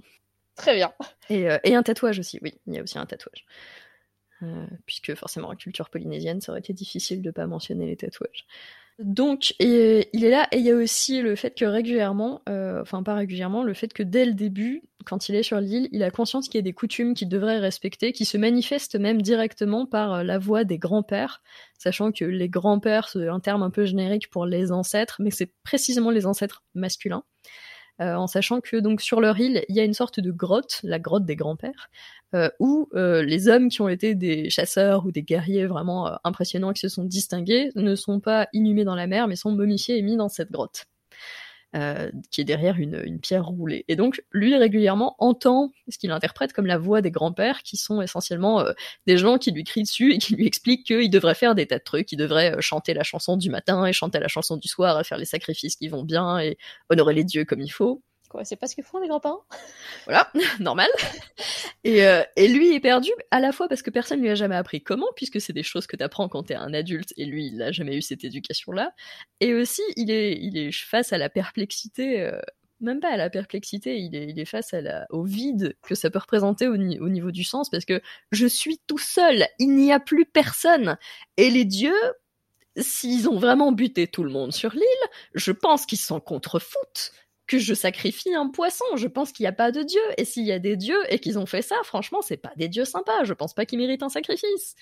Très bien. Et, euh, et un tatouage aussi, oui, il y a aussi un tatouage. Euh, puisque forcément en culture polynésienne, ça aurait été difficile de pas mentionner les tatouages. Donc, et, il est là, et il y a aussi le fait que régulièrement, euh, enfin pas régulièrement, le fait que dès le début, quand il est sur l'île, il a conscience qu'il y a des coutumes qu'il devrait respecter, qui se manifestent même directement par euh, la voix des grands-pères, sachant que les grands-pères, c'est un terme un peu générique pour les ancêtres, mais c'est précisément les ancêtres masculins. Euh, en sachant que donc sur leur île, il y a une sorte de grotte, la grotte des grands-pères, euh, où euh, les hommes qui ont été des chasseurs ou des guerriers vraiment impressionnants qui se sont distingués ne sont pas inhumés dans la mer, mais sont momifiés et mis dans cette grotte, euh, qui est derrière une, pierre roulée. Et donc, lui, régulièrement, entend ce qu'il interprète comme la voix des grands-pères, qui sont essentiellement euh, des gens qui lui crient dessus et qui lui expliquent qu'il devrait faire des tas de trucs, il devrait euh, chanter la chanson du matin et chanter la chanson du soir, et faire les sacrifices qui vont bien, et honorer les dieux comme il faut. Quoi, c'est pas ce que font les grands-parents [laughs] Voilà, [laughs] normal. Et, euh, et lui est perdu à la fois parce que personne lui a jamais appris comment, puisque c'est des choses que t'apprends quand t'es un adulte, et lui, il n'a jamais eu cette éducation-là. Et aussi, il est, il est face à la perplexité, euh, même pas à la perplexité, il est, il est face à la, au vide que ça peut représenter au, ni- au niveau du sens, parce que je suis tout seul, il n'y a plus personne. Et les dieux, s'ils ont vraiment buté tout le monde sur l'île, je pense qu'ils s'en contrefoutent. Que je sacrifie un poisson. Je pense qu'il n'y a pas de dieu. Et s'il y a des dieux et qu'ils ont fait ça, franchement, c'est pas des dieux sympas. Je pense pas qu'ils méritent un sacrifice.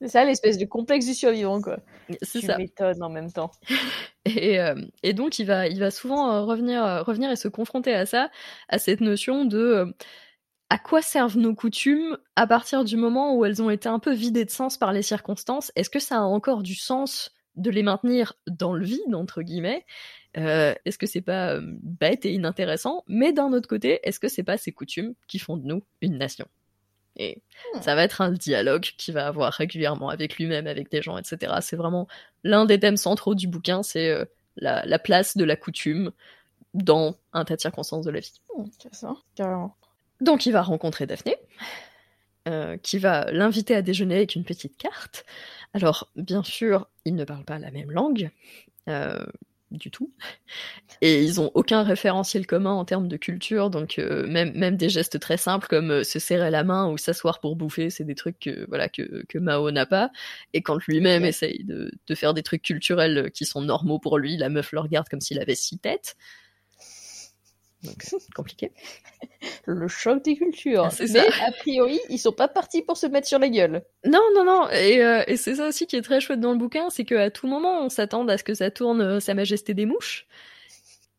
C'est ça l'espèce de complexe du survivant, quoi. C'est ça. m'étonnes en même temps. [laughs] Et, euh, et donc, il va, il va souvent euh, revenir, euh, revenir et se confronter à ça, à cette notion de à quoi servent nos coutumes à partir du moment où elles ont été un peu vidées de sens par les circonstances? Est-ce que ça a encore du sens de les maintenir dans le vide, entre guillemets? Euh, Est-ce que c'est pas euh, bête et inintéressant? Mais d'un autre côté, est-ce que c'est pas ces coutumes qui font de nous une nation? Et Hmm. ça va être un dialogue qu'il va avoir régulièrement avec lui-même, avec des gens, etc. C'est vraiment l'un des thèmes centraux du bouquin, c'est euh, la, la place de la coutume dans un tas de circonstances de la vie. Hmm. Donc il va rencontrer Daphné, euh, qui va l'inviter à déjeuner avec une petite carte. Alors bien sûr, ils ne parlent pas la même langue. euh, du tout. Et ils ont aucun référentiel commun en termes de culture, donc euh, même, même des gestes très simples comme euh, se serrer la main ou s'asseoir pour bouffer, c'est des trucs que, voilà, que, que Mao n'a pas. Et quand lui-même essaye de, de faire des trucs culturels qui sont normaux pour lui, la meuf le regarde comme s'il avait six têtes. Donc, [laughs] euh, compliqué. Le choc des cultures. Ah, c'est Mais ça. a priori, ils sont pas partis pour se mettre sur la gueule. Non, non, non. Et, euh, et c'est ça aussi qui est très chouette dans le bouquin, c'est qu'à tout moment, on s'attend à ce que ça tourne euh, Sa Majesté des Mouches.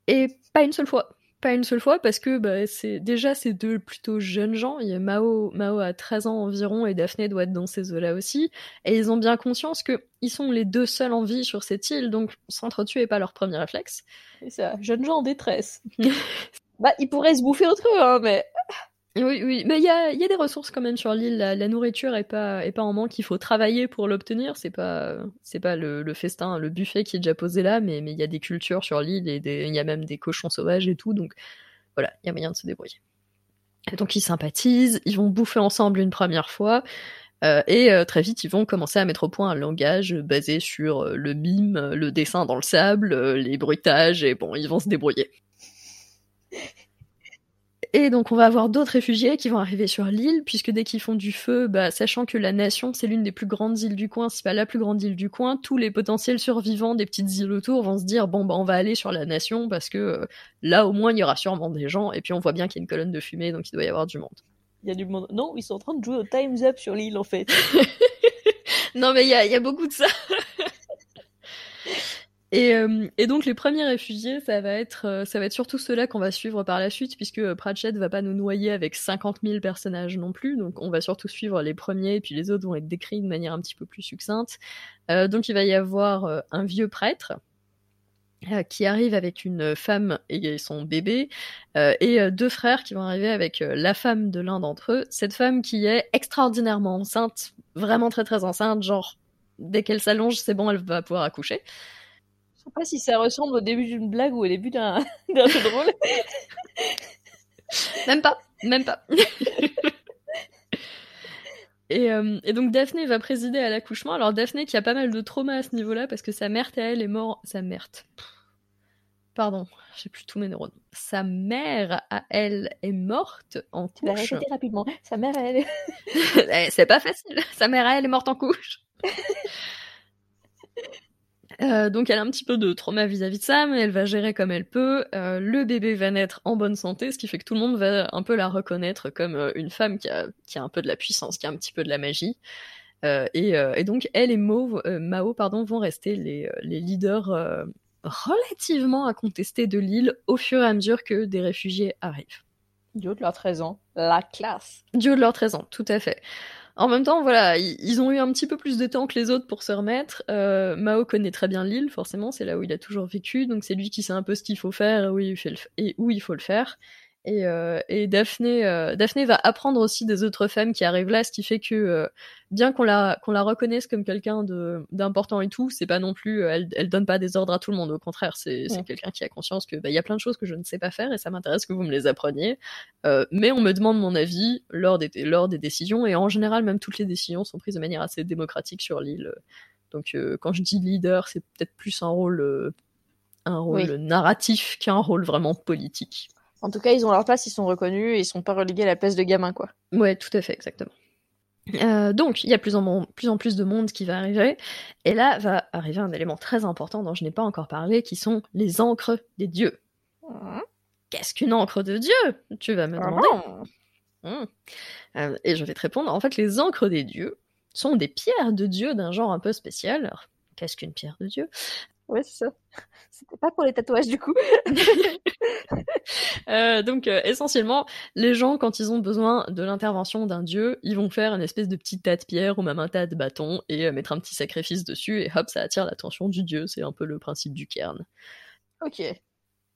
Et pas une seule fois. Pas une seule fois, parce que bah, c'est déjà ces deux plutôt jeunes gens. Il y a Mao, Mao a 13 ans environ et Daphné doit être dans ces eaux-là aussi. Et ils ont bien conscience que ils sont les deux seuls en vie sur cette île, donc s'entretuer pas leur premier réflexe. C'est ça, jeunes gens en détresse. [laughs] bah, ils pourraient se bouffer entre eux, hein, mais... Oui, mais il y a, des ressources quand même sur l'île. La, nourriture est pas, en manque. Il faut travailler pour l'obtenir. C'est pas, pas le, festin, le buffet qui est déjà posé là, mais il y a des cultures sur l'île et il y a même des cochons sauvages et tout. Donc voilà, il y a moyen de se débrouiller. Donc ils sympathisent, ils vont bouffer ensemble une première fois. euh, et euh, très vite, ils vont commencer à mettre au point un langage basé sur euh, le mime, le dessin dans le sable, les bruitages, et bon, ils vont se débrouiller. Et donc on va avoir d'autres réfugiés qui vont arriver sur l'île, puisque dès qu'ils font du feu, bah, sachant que la nation c'est l'une des plus grandes îles du coin, c'est pas la plus grande île du coin, tous les potentiels survivants des petites îles autour vont se dire bon bah on va aller sur la nation parce que euh, là au moins il y aura sûrement des gens, et puis on voit bien qu'il y a une colonne de fumée, donc il doit y avoir du monde. Il y a du monde. Non, ils sont en train de jouer au Time's Up sur l'île, en fait. [laughs] Non mais il y a, il y a beaucoup de ça. Et, euh, et donc les premiers réfugiés, ça va être, euh, ça va être surtout ceux-là qu'on va suivre par la suite, puisque euh, Pratchett va pas nous noyer avec 50 000 personnages non plus, donc on va surtout suivre les premiers, et puis les autres vont être décrits de manière un petit peu plus succincte. Donc il va y avoir un vieux prêtre qui arrive avec une femme et son bébé, et deux frères qui vont arriver avec la femme de l'un d'entre eux. Cette femme qui est extraordinairement enceinte, vraiment très très enceinte, genre dès qu'elle s'allonge, c'est bon, elle va pouvoir accoucher. Je sais pas si ça ressemble au début d'une blague ou au début d'un [laughs] jeu de rôle. Même pas, même pas. [laughs] et, euh, et donc Daphné va présider à l'accouchement. Alors Daphné qui a pas mal de trauma à ce niveau-là parce que sa mère à elle est morte. Sa mère. Pardon, j'ai plus tous mes neurones. Sa mère à elle est morte en Tu vas couche. répéter rapidement. Sa mère, elle... [laughs] Eh, c'est pas facile. Sa mère à elle est morte en couche. Euh, donc elle a un petit peu de trauma vis-à-vis de ça, mais elle va gérer comme elle peut. Euh, le bébé va naître en bonne santé, ce qui fait que tout le monde va un peu la reconnaître comme euh, une femme qui a, qui a un peu de la puissance, qui a un petit peu de la magie. Et, et donc elle et Mao, euh, Mao pardon, vont rester les, les leaders relativement incontestés de l'île au fur et à mesure que des réfugiés arrivent. Du haut de leurs 13 ans. La classe. Du haut de leurs 13 ans, tout à fait. En même temps, voilà, ils, ont eu un petit peu plus de temps que les autres pour se remettre. Euh, Mao connaît très bien l'île, forcément, c'est là où il a toujours vécu, donc c'est lui qui sait un peu ce qu'il faut faire et où il faut le faire. Et, euh, et Daphné, euh, Daphné va apprendre aussi des autres femmes qui arrivent là, ce qui fait que euh, bien qu'on la qu'on la reconnaisse comme quelqu'un de d'important et tout, c'est pas non plus, euh, elle elle donne pas des ordres à tout le monde. Au contraire, c'est c'est Ouais. quelqu'un qui a conscience que bah il y a plein de choses que je ne sais pas faire et ça m'intéresse que vous me les appreniez. Euh, mais on me demande mon avis lors des lors des décisions et en général même toutes les décisions sont prises de manière assez démocratique sur l'île. Donc euh, quand je dis leader, c'est peut-être plus un rôle euh, un rôle Oui. narratif qu'un rôle vraiment politique. En tout cas, ils ont leur place, ils sont reconnus et ils sont pas relégués à la place de gamins, quoi. Ouais, tout à fait, exactement. Euh, donc, il y a plus en, plus en plus de monde qui va arriver, et là va arriver un élément très important dont je n'ai pas encore parlé, qui sont les encres des dieux. Mmh. Qu'est-ce qu'une encre de Dieu? Tu vas me Ah demander. Mmh. Euh, et je vais te répondre, en fait, les encres des dieux sont des pierres de Dieu d'un genre un peu spécial. Alors, qu'est-ce qu'une pierre de Dieu? Ouais, c'est ça. C'était pas pour les tatouages du coup. [laughs] Euh, donc euh, essentiellement, les gens quand ils ont besoin de l'intervention d'un dieu, ils vont faire une espèce de petit tas de pierres ou même un tas de bâtons et euh, mettre un petit sacrifice dessus et hop, ça attire l'attention du dieu. C'est un peu le principe du cairn. ok.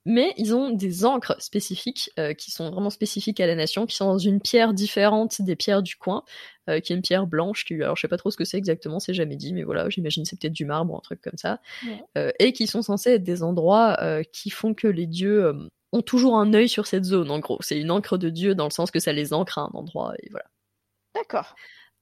Mais ils ont des encres spécifiques euh, qui sont vraiment spécifiques à la nation, qui sont dans une pierre différente des pierres du coin, euh, qui est une pierre blanche. Qui, alors je sais pas trop ce que c'est exactement, c'est jamais dit, mais voilà, j'imagine c'est peut-être du marbre ou un truc comme ça, Ouais. Euh, et qui sont censés être des endroits qui font que les dieux ont toujours un œil sur cette zone. En gros, c'est une encre de dieu dans le sens que ça les ancre à un endroit et voilà. D'accord.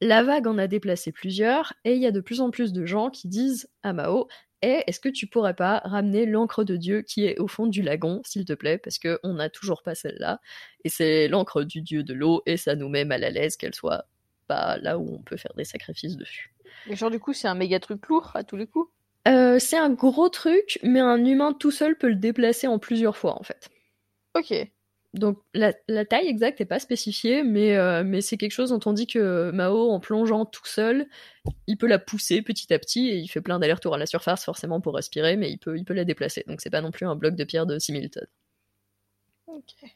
La vague en a déplacé plusieurs, et il y a de plus en plus de gens qui disent à Mao Eh, est-ce que tu pourrais pas ramener l'encre de Dieu qui est au fond du lagon, s'il te plaît, parce que on n'a toujours pas celle-là, et c'est l'encre du dieu de l'eau, et ça nous met mal à l'aise qu'elle soit pas là où on peut faire des sacrifices dessus. Et genre du coup, c'est un méga truc lourd à tous les coups? Euh, c'est un gros truc, mais un humain tout seul peut le déplacer en plusieurs fois en fait. Ok. Donc la, la taille exacte n'est pas spécifiée, mais, euh, mais c'est quelque chose dont on dit que Mao, en plongeant tout seul, il peut la pousser petit à petit et il fait plein d'allers-retours à la surface forcément pour respirer, mais il peut, il peut la déplacer. Donc c'est pas non plus un bloc de pierre de 6000 tonnes. Ok.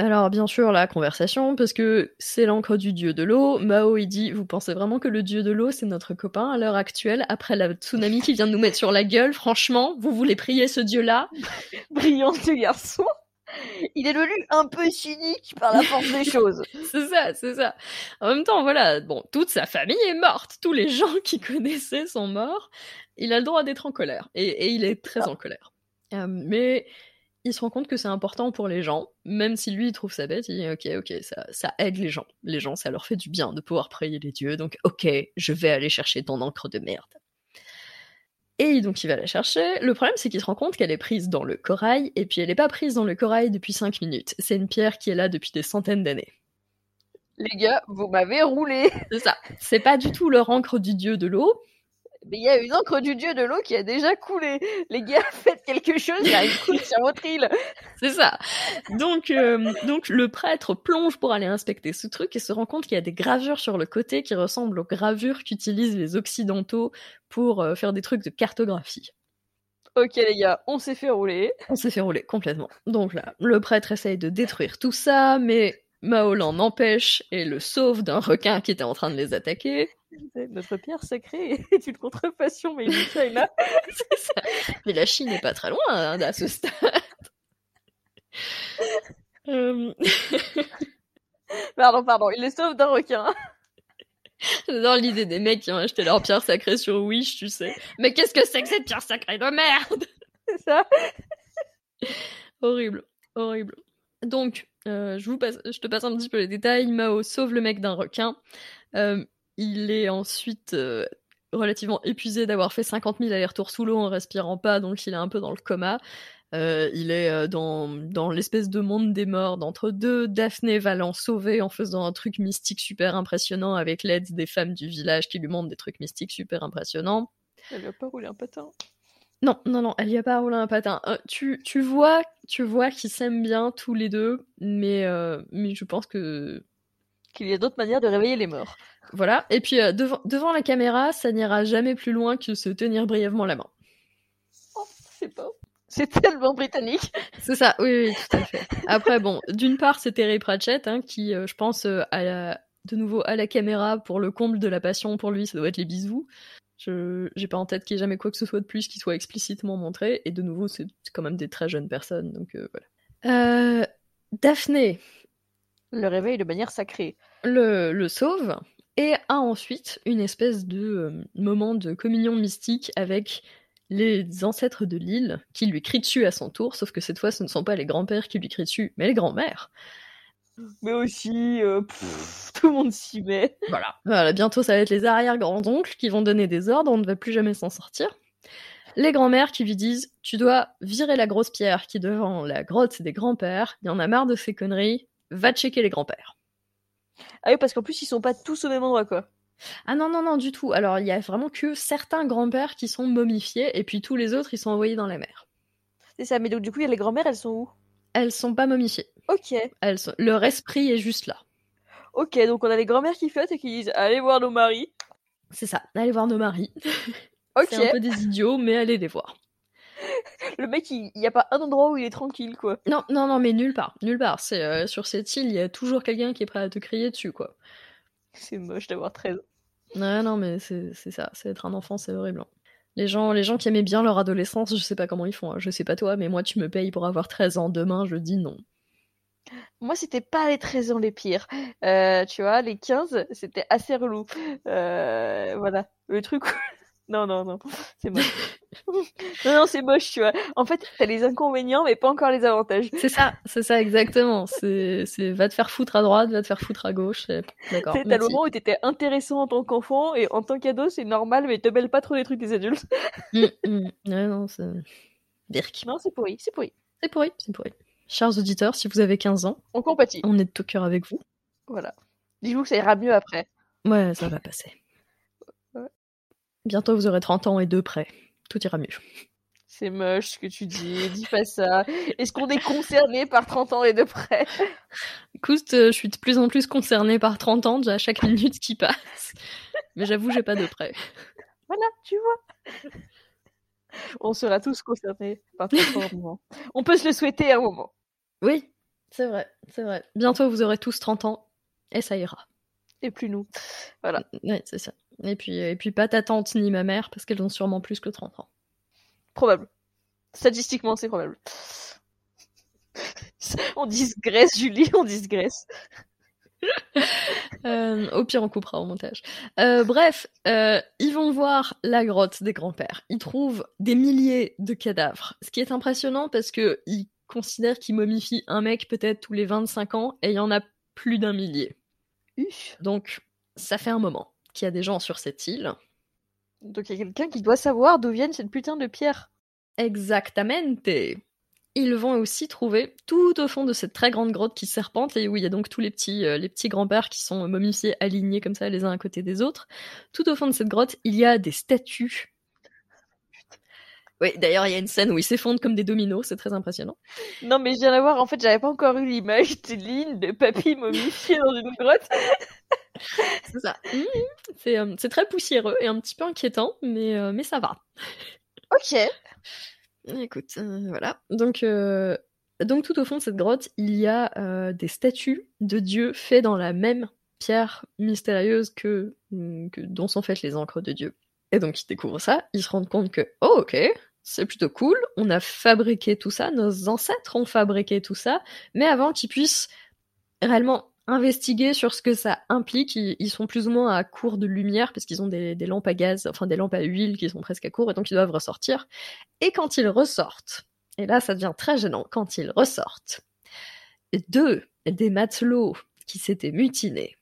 Alors bien sûr la conversation, parce que c'est l'encre du dieu de l'eau, Mao il dit, vous pensez vraiment que le dieu de l'eau c'est notre copain à l'heure actuelle, après la tsunami qui vient de nous mettre sur la gueule, franchement, vous voulez prier ce dieu-là? [laughs] Brillant ce garçon. Il est devenu un peu cynique par la force des choses. [laughs] C'est ça, c'est ça. En même temps, voilà, bon, toute sa famille est morte, tous les gens qu'il connaissait sont morts. Il a le droit d'être en colère, et, il est très en colère. Euh, mais il se rend compte que c'est important pour les gens, même si lui il trouve ça bête, il dit ok, ok, ça, ça aide les gens. Les gens, ça leur fait du bien de pouvoir prier les dieux, donc ok, je vais aller chercher ton encre de merde. Et donc il va la chercher. Le problème, c'est qu'il se rend compte qu'elle est prise dans le corail, et puis elle n'est pas prise dans le corail depuis 5 minutes. C'est une pierre qui est là depuis des centaines d'années. Les gars, vous m'avez roulé. C'est ça. C'est pas du tout leur encre du dieu de l'eau. Mais il y a une encre du dieu de l'eau qui a déjà coulé. Les gars, [laughs] faites quelque chose, il y a une coule sur votre île. C'est ça. Donc, euh, donc le prêtre plonge pour aller inspecter ce truc et se rend compte qu'il y a des gravures sur le côté qui ressemblent aux gravures qu'utilisent les occidentaux pour euh, faire des trucs de cartographie. Ok les gars, on s'est fait rouler. On s'est fait rouler complètement. Donc là, le prêtre essaye de détruire tout ça, mais Mao l'en empêche et le sauve d'un requin qui était en train de les attaquer. Notre pierre sacrée [laughs] est une contrefacción, mais une [laughs] China. Ça. Mais la Chine n'est pas très loin hein, à ce stade. Euh, Pardon, pardon, il les sauve d'un requin. J'adore l'idée des mecs qui ont acheté leur pierre sacrée sur Wish, tu sais. Mais qu'est-ce que c'est que cette pierre sacrée de merde? C'est ça Horrible, horrible. Donc, euh, je, vous passe, je te passe un petit peu les détails. Mao sauve le mec d'un requin. Euh, il est ensuite euh, relativement épuisé d'avoir fait 50 000 allers-retours sous l'eau en respirant pas, donc il est un peu dans le coma. Euh, il est euh, dans, dans l'espèce de monde des morts d'entre deux. Daphné va l'en sauver en faisant un truc mystique super impressionnant avec l'aide des femmes du village qui lui montrent des trucs mystiques super impressionnants. Elle va pas rouler un patin. Non, non, non, elle y a pas roulé un patin. Euh, tu, tu vois, tu vois qu'ils s'aiment bien tous les deux, mais, euh, mais je pense que Qu'il y a d'autres manières de réveiller les morts. voilà. Et puis euh, devant, devant la caméra, ça n'ira jamais plus loin que se tenir brièvement la main. Oh, c'est pas. C'est tellement britannique. C'est ça, oui, oui, tout à fait. Après, bon, d'une part, c'est Terry Pratchett, hein, qui, euh, je pense, euh, à la- de nouveau à la caméra pour le comble de la passion pour lui, ça doit être les bisous. Je j'ai pas en tête qu'il y ait jamais quoi que ce soit de plus qui soit explicitement montré. Et de nouveau, c'est quand même des très jeunes personnes, donc euh, voilà. Daphné Le réveil de manière sacrée. le, le sauve et a ensuite une espèce de euh, moment de communion mystique avec les ancêtres de l'île qui lui crient dessus à son tour, sauf que cette fois ce ne sont pas les grands-pères qui lui crient dessus, mais les grands-mères. Mais aussi, euh, pff, tout le monde s'y met. Voilà. Voilà, bientôt ça va être les arrière-grands-oncles qui vont donner des ordres, on ne va plus jamais s'en sortir. Les grands-mères qui lui disent Tu dois virer la grosse pierre qui est devant la grotte des grands-pères, il y en a marre de ces conneries, va checker les grands-pères. Ah oui, parce qu'en plus, ils sont pas tous au même endroit, quoi. Ah non, non, non, du tout. Alors, il y a vraiment que certains grands-pères qui sont momifiés, et puis tous les autres, ils sont envoyés dans la mer. C'est ça, mais donc du coup, il y a les grand-mères, elles sont où? Elles sont pas momifiées. Ok. Elles sont... Leur esprit est juste là. Ok, donc on a les grand-mères qui flottent et qui disent allez voir nos maris. C'est ça. Allez voir nos maris. Ok. [laughs] C'est un peu des idiots, mais allez les voir. Le mec, il n'y a pas un endroit où il est tranquille, quoi. Non, non, non, mais nulle part. Nulle part. C'est euh, sur cette île, il y a toujours quelqu'un qui est prêt à te crier dessus, quoi. C'est moche d'avoir 13 ans. Ouais, non, mais c'est ça. C'est être un enfant, c'est horrible. hein. Les gens, les gens qui aimaient bien leur adolescence, je sais pas comment ils font. hein. Je sais pas toi, mais moi, tu me payes pour avoir 13 ans demain, je dis non. Moi, c'était pas les 13 ans les pires. Euh, tu vois, les 15, c'était assez relou. Euh, voilà. Le truc. Non, non, non. [laughs] C'est moche. [laughs] non, non, c'est moche, tu vois. En fait, t'as les inconvénients, mais pas encore les avantages. C'est ça, c'est ça exactement. C'est, c'est va te faire foutre à droite, va te faire foutre à gauche. D'accord. T'as le moment où t'étais intéressant en tant qu'enfant, et en tant qu'ado, c'est normal, mais te mêle pas trop les trucs des adultes. [laughs] Mm, mm. Ouais, non, c'est. Birk. Non, c'est pourri, c'est pourri. C'est pourri, c'est pourri. Chers auditeurs, si vous avez 15 ans, On compatit. on est de tout cœur avec vous. Voilà. Dis-vous que ça ira mieux après. Ouais, ça va passer. Bientôt, vous aurez 30 ans et deux près. Tout ira mieux. C'est moche ce que tu dis, [laughs] dis pas ça. Est-ce qu'on est concerné par 30 ans et de près Écoute, euh, je suis de plus en plus concernée par 30 ans déjà à chaque minute qui passe. Mais j'avoue, j'ai pas de près. Voilà, tu vois. On sera tous concernés par 30 ans moment. On peut se le souhaiter à un moment. Oui, c'est vrai, c'est vrai. Bientôt, vous aurez tous 30 ans et ça ira. Et plus nous. Ouais, c'est ça. Et puis, et puis pas ta tante ni ma mère parce qu'elles ont sûrement plus que 30 ans. Probable. Statistiquement, c'est probable. [laughs] On digresse, Julie, on digresse. [laughs] Euh, au pire, on coupera au montage. Euh, bref, euh, ils vont voir la grotte des grands-pères. Ils trouvent des milliers de cadavres. Ce qui est impressionnant parce que ils considèrent qu'ils momifient un mec peut-être tous les 25 ans et il y en a plus d'un millier. Donc, ça fait un moment qu'il y a des gens sur cette île. Donc il y a quelqu'un qui doit savoir d'où viennent cette putain de pierre. Exactamente. Ils vont aussi trouver tout au fond de cette très grande grotte qui serpente et où il y a donc tous les petits, euh, les petits grands-pères qui sont momifiés, alignés comme ça les uns à côté des autres. Tout au fond de cette grotte, il y a des statues. Oui, d'ailleurs, il y a une scène où ils s'effondrent comme des dominos, c'est très impressionnant. Non, mais je viens d'avoir, en fait, j'avais pas encore eu l'image des lignes de papy momifié dans une grotte. [laughs] C'est ça. Mhm. C'est euh, c'est très poussiéreux et un petit peu inquiétant, mais, euh, mais ça va. Ok. Écoute, euh, voilà. Donc, donc tout au fond de cette grotte, il y a des statues de dieux faits dans la même pierre mystérieuse que, que dont sont faites les encres de dieu. Et donc ils découvrent ça, ils se rendent compte que oh ok, c'est plutôt cool, on a fabriqué tout ça, nos ancêtres ont fabriqué tout ça, mais avant qu'ils puissent réellement investiguer sur ce que ça implique, ils, ils sont plus ou moins à court de lumière parce qu'ils ont des, des lampes à gaz, enfin des lampes à huile qui sont presque à court et donc ils doivent ressortir. Et quand ils ressortent, et là ça devient très gênant, quand ils ressortent, deux des matelots qui s'étaient mutinés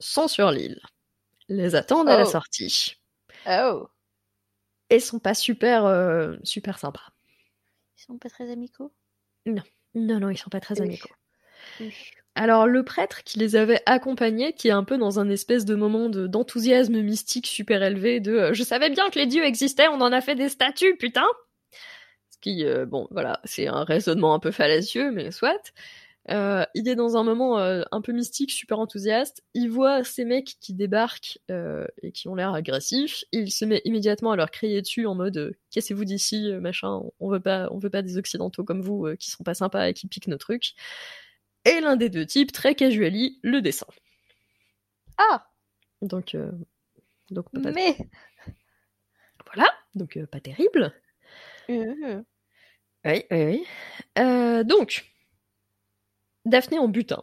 sont sur l'île, les attendent à la Oh. sortie Oh. et sont pas super euh, super sympas. Ils sont pas très amicaux? Non, non, ils sont pas très Oui. amicaux. Alors le prêtre qui les avait accompagnés, qui est un peu dans un espèce de moment de- d'enthousiasme mystique super élevé, de euh, je savais bien que les dieux existaient, on en a fait des statues, putain. Ce qui, euh, bon, voilà, c'est un raisonnement un peu fallacieux, mais soit. Euh, il est dans un moment un peu mystique, super enthousiaste. Il voit ces mecs qui débarquent et qui ont l'air agressifs. Il se met immédiatement à leur crier dessus en mode cassez-vous d'ici, machin. On veut pas, on veut pas des occidentaux comme vous qui sont pas sympas et qui piquent nos trucs. Et l'un des deux types, très casually, le descend. Ah, Donc, euh, donc pas, mais. voilà, donc euh, pas terrible. Oui, oui, oui. Euh, donc, Daphné en butin.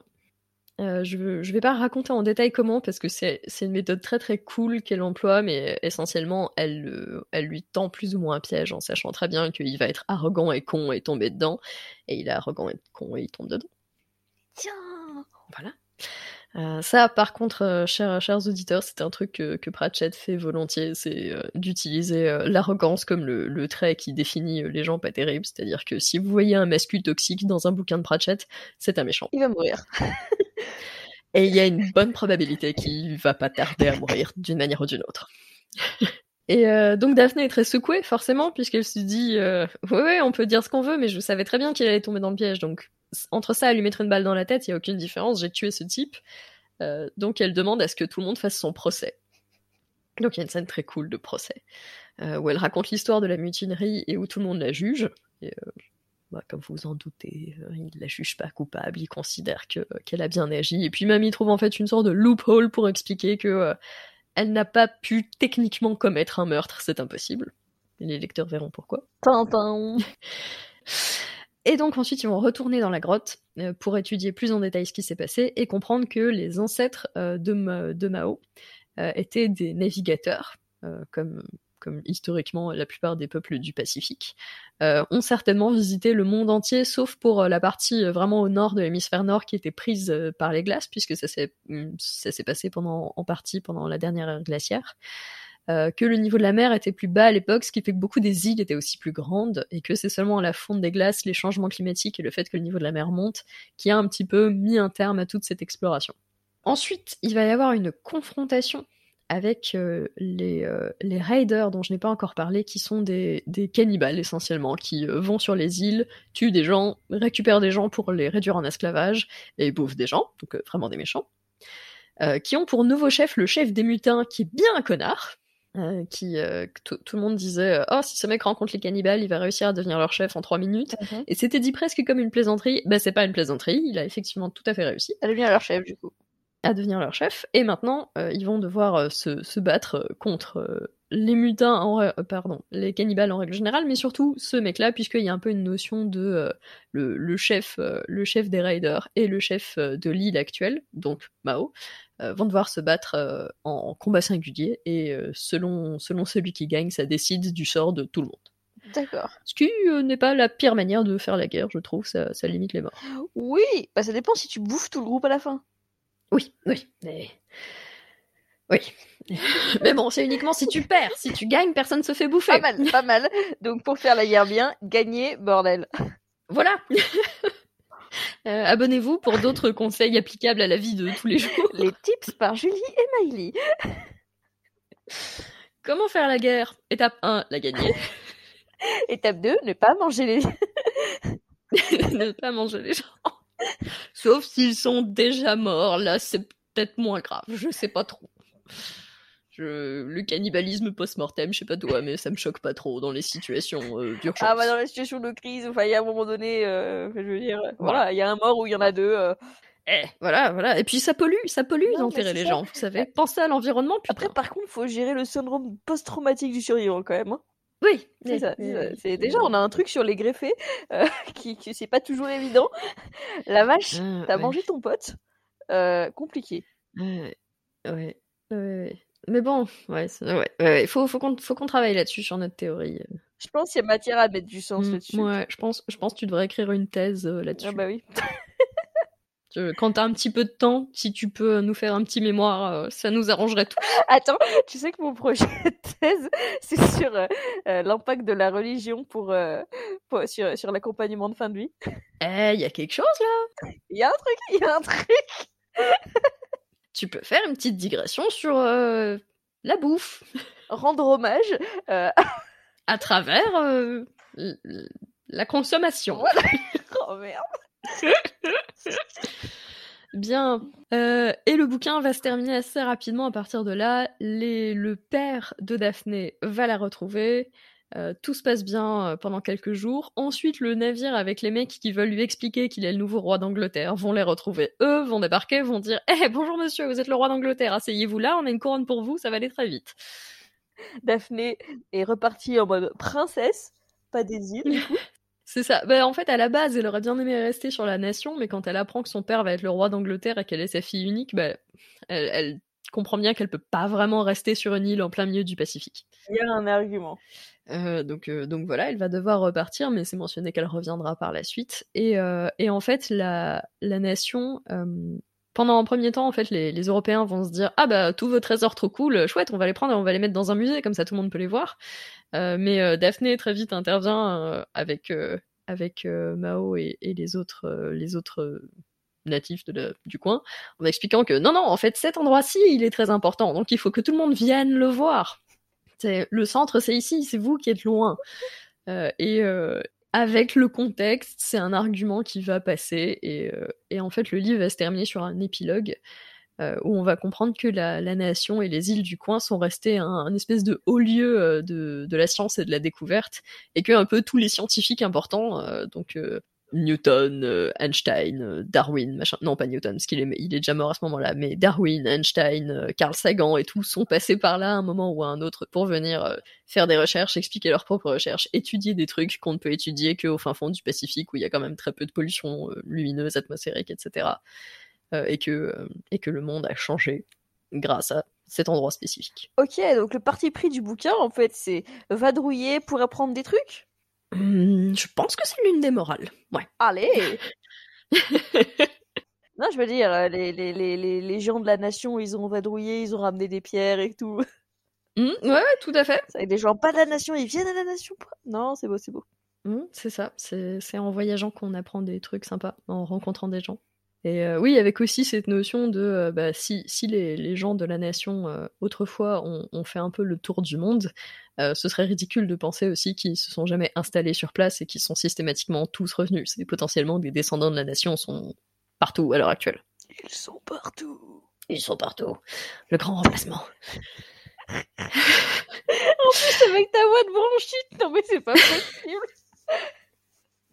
Euh, je, je vais pas raconter en détail comment parce que c'est une méthode très très cool qu'elle emploie, mais essentiellement elle, le- elle lui tend plus ou moins un piège en sachant très bien qu'il va être arrogant et con et tomber dedans, et il est arrogant et con et il tombe dedans. Tiens. Voilà. Euh, ça, par contre, euh, chers, chers auditeurs, c'est un truc que, que Pratchett fait volontiers, c'est euh, d'utiliser l'arrogance comme le, le trait qui définit les gens pas terribles. C'est-à-dire que si vous voyez un mascu toxique dans un bouquin de Pratchett, c'est un méchant. Il va mourir. [laughs] Et il y a une bonne probabilité qu'il va pas tarder à mourir d'une manière ou d'une autre. [laughs] Et donc Daphné est très secouée, forcément, puisqu'elle se dit euh, ouais, ouais, on peut dire ce qu'on veut, mais je savais très bien qu'il allait tomber dans le piège. Donc entre ça et lui mettre une balle dans la tête, il y a aucune différence. J'ai tué ce type. donc elle demande à ce que tout le monde fasse son procès. Donc il y a une scène très cool de procès où elle raconte l'histoire de la mutinerie et où tout le monde la juge. Et, bah, comme vous vous en doutez, euh, il la juge pas coupable, il considère que qu'elle a bien agi, et puis même il trouve en fait une sorte de loophole pour expliquer que euh, elle n'a pas pu techniquement commettre un meurtre, c'est impossible. les lecteurs verront pourquoi. Tintin. [laughs] Et donc ensuite ils vont retourner dans la grotte euh, pour étudier plus en détail ce qui s'est passé et comprendre que les ancêtres de, de, Mao étaient des navigateurs, comme comme historiquement la plupart des peuples du Pacifique, euh, ont certainement visité le monde entier, sauf pour euh, la partie euh, vraiment au nord de l'hémisphère nord qui était prise par les glaces, puisque ça s'est mm, ça s'est passé pendant en partie pendant la dernière ère glaciaire. que le niveau de la mer était plus bas à l'époque, ce qui fait que beaucoup des îles étaient aussi plus grandes, et que c'est seulement la fonte des glaces, les changements climatiques et le fait que le niveau de la mer monte, qui a un petit peu mis un terme à toute cette exploration. Ensuite, il va y avoir une confrontation avec euh, les, euh, les raiders dont je n'ai pas encore parlé, qui sont des, cannibales essentiellement, qui euh, vont sur les îles, tuent des gens, récupèrent des gens pour les réduire en esclavage, et bouffent des gens, donc vraiment des méchants, qui ont pour nouveau chef le chef des mutins, qui est bien un connard, qui tout le monde disait oh si ce mec rencontre les cannibales il va réussir à devenir leur chef en trois minutes. Mhm. et c'était dit presque comme une plaisanterie. Bah c'est pas une plaisanterie. Il a effectivement tout à fait réussi. À devenir leur chef du coup. À devenir leur chef. Et maintenant, euh, ils vont devoir euh, se, se, battre euh, contre les mutins, en, pardon, les cannibales en règle générale, mais surtout ce mec-là, puisqu'il y a un peu une notion de le, le, chef, le chef des raiders et le chef de l'île actuelle, donc Mao, vont devoir se battre en combat singulier, et selon, selon celui qui gagne, ça décide du sort de tout le monde. D'accord. Ce qui n'est pas la pire manière de faire la guerre, je trouve, ça, ça limite les morts. Oui, bah ça dépend si tu bouffes tout le groupe à la fin. Oui, oui. Mais... Oui. [laughs] Mais bon, c'est uniquement si tu perds. Si tu gagnes, personne se fait bouffer. Pas mal, pas mal. Donc pour faire la guerre bien, gagner, bordel. Voilà. [laughs] Euh, abonnez-vous pour d'autres conseils applicables à la vie de tous les jours. Les tips par Julie et Miley. Comment faire la guerre? Étape 1, la gagner. [laughs] Étape 2, ne pas manger les... [laughs] ne pas manger les gens. Sauf s'ils sont déjà morts, là c'est peut-être moins grave, je sais pas trop. Je... Le cannibalisme post-mortem, je sais pas toi, mais ça me choque pas trop dans les situations euh, d'urgence. Ah bah dans les situations de crise, enfin il y a un moment donné, euh, je veux dire, voilà, il y a un mort ou il y en a deux. Euh. Eh, voilà, voilà. Et puis ça pollue, ça pollue d'enterrer les gens, vous savez. Pensez à l'environnement, Après, par contre, faut gérer le syndrome post-traumatique du survivant quand même. Hein. Oui, c'est ça. C'est déjà on a un truc sur les greffés euh, [laughs] qui, qui c'est pas toujours évident. [laughs] La vache, ah, t'as mangé ton pote, euh, compliqué. Ouais, ouais, ouais. Mais bon, ouais, ouais, il faut, faut qu'on travaille là-dessus sur notre théorie. Je pense qu'il y a matière à mettre du sens mmh, là-dessus. Ouais, je pense, je pense que tu devrais écrire une thèse euh, là-dessus. Ah bah oui. [laughs] Quand t'as un petit peu de temps, si tu peux nous faire un petit mémoire, euh, ça nous arrangerait tout. [laughs] Attends, tu sais que mon projet [laughs] de thèse, c'est sur euh, euh, l'impact de la religion pour, sur, sur l'accompagnement de fin de vie. Eh, il y a quelque chose là Il y a un truc, il y a un truc Tu peux faire une petite digression sur la bouffe. [laughs] Rendre hommage à travers la consommation. [laughs] Voilà. oh merde [laughs] Bien. Euh, et le bouquin va se terminer assez rapidement à partir de là. le père de Daphné va la retrouver. Euh, tout se passe bien euh, pendant quelques jours. Ensuite, le navire avec les mecs qui veulent lui expliquer qu'il est le nouveau roi d'Angleterre vont les retrouver. Eux vont débarquer, vont dire Eh bonjour monsieur, vous êtes le roi d'Angleterre, asseyez-vous là, on a une couronne pour vous, ça va aller très vite. Daphné est repartie en mode princesse, pas des îles. [laughs] C'est ça. Bah, en fait, à la base, elle aurait bien aimé rester sur la nation, mais quand elle apprend que son père va être le roi d'Angleterre et qu'elle est sa fille unique, bah, elle, comprend bien qu'elle peut pas vraiment rester sur une île en plein milieu du Pacifique. Il y a un argument. Euh, donc, euh, donc voilà, elle va devoir repartir, mais c'est mentionné qu'elle reviendra par la suite. Et, euh, et en fait, la, la nation, pendant un premier temps, en fait, les, les, Européens vont se dire ah bah tous vos trésors trop cool, chouette, on va les prendre et on va les mettre dans un musée, comme ça tout le monde peut les voir. Euh, mais euh, Daphné très vite intervient euh, avec avec Mao et, et, les autres les autres natifs de du coin en expliquant que non non en fait cet endroit-ci il est très important donc il faut que tout le monde vienne le voir le centre, c'est ici, c'est vous qui êtes loin. Euh, et euh, avec le contexte, c'est un argument qui va passer. Et, euh, et, en fait, le livre va se terminer sur un épilogue où on va comprendre que la, nation et les îles du coin sont restées un, espèce de haut lieu de, de, la science et de la découverte, et que un peu tous les scientifiques importants, donc Newton, euh, Einstein, euh, Darwin, machin. Non, pas Newton, parce qu'il est, il est déjà mort à ce moment-là, mais Darwin, Einstein, euh, Carl Sagan et tout sont passés par là à un moment ou à un autre pour venir faire des recherches, expliquer leurs propres recherches, étudier des trucs qu'on ne peut étudier qu'au fin fond du Pacifique où il y a quand même très peu de pollution lumineuse, atmosphérique, etc. et, que, et que le monde a changé grâce à cet endroit spécifique. Ok, donc le parti pris du bouquin, en fait, c'est vadrouiller pour apprendre des trucs? Mmh, je pense que c'est l'une des morales. Ouais. Allez [laughs] Non, je veux dire, euh, les, les, les, les, gens de la nation, ils ont vadrouillé, ils ont ramené des pierres et tout. Mmh, ouais, tout à fait. Avec des gens pas de la nation, ils viennent à la nation. Non, c'est beau, c'est beau. Mmh, c'est ça, c'est en voyageant qu'on apprend des trucs sympas, en rencontrant des gens. Et euh, oui, avec aussi cette notion de euh, bah, si, si les, les, gens de la nation euh, autrefois ont, ont, fait un peu le tour du monde, ce serait ridicule de penser aussi qu'ils se sont jamais installés sur place et qu'ils sont systématiquement tous revenus. C'est potentiellement des descendants de la nation sont partout à l'heure actuelle. Ils sont partout. Ils sont partout. Le grand remplacement. [laughs] en plus, avec ta voix de bronchite, non mais c'est pas possible. [laughs]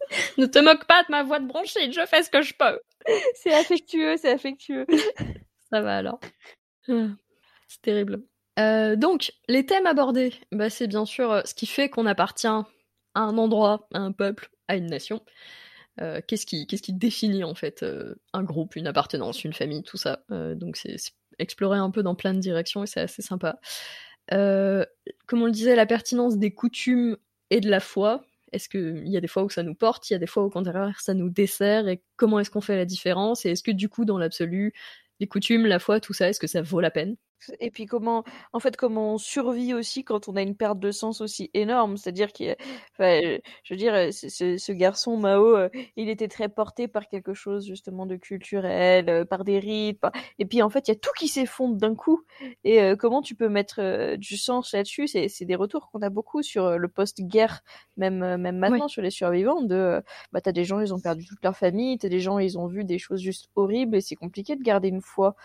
[laughs] ne te moque pas de ma voix de bronchite, je fais ce que je peux. C'est affectueux, c'est affectueux. [laughs] Ça va alors. Ah, c'est terrible. Euh, donc, les thèmes abordés, bah, c'est bien sûr euh, ce qui fait qu'on appartient à un endroit, à un peuple, à une nation. Euh, qu'est-ce qui, qu'est-ce qui définit en fait euh, un groupe, une appartenance, une famille, tout ça. Donc c'est, c'est explorer un peu dans plein de directions et c'est assez sympa. comme on le disait, la pertinence des coutumes et de la foi, est-ce qu'il y a des fois où ça nous porte, il y a des fois au contraire ça nous dessert, et comment est-ce qu'on fait la différence, et est-ce que du coup dans l'absolu, les coutumes, la foi, tout ça, est-ce que ça vaut la peine? Et puis comment, en fait, comment on survit aussi quand on a une perte de sens aussi énorme. C'est-à-dire que, enfin, je veux dire, ce, ce, garçon Mao, euh, il était très porté par quelque chose justement de culturel, euh, par des rites. Et puis en fait, il y a tout qui s'effondre d'un coup. Et euh, comment tu peux mettre du sens là-dessus? C'est des retours qu'on a beaucoup sur le post-guerre, même même maintenant sur les survivants. De, bah t'as des gens, ils ont perdu toute leur famille, t'as des gens, ils ont vu des choses juste horribles, et c'est compliqué de garder une foi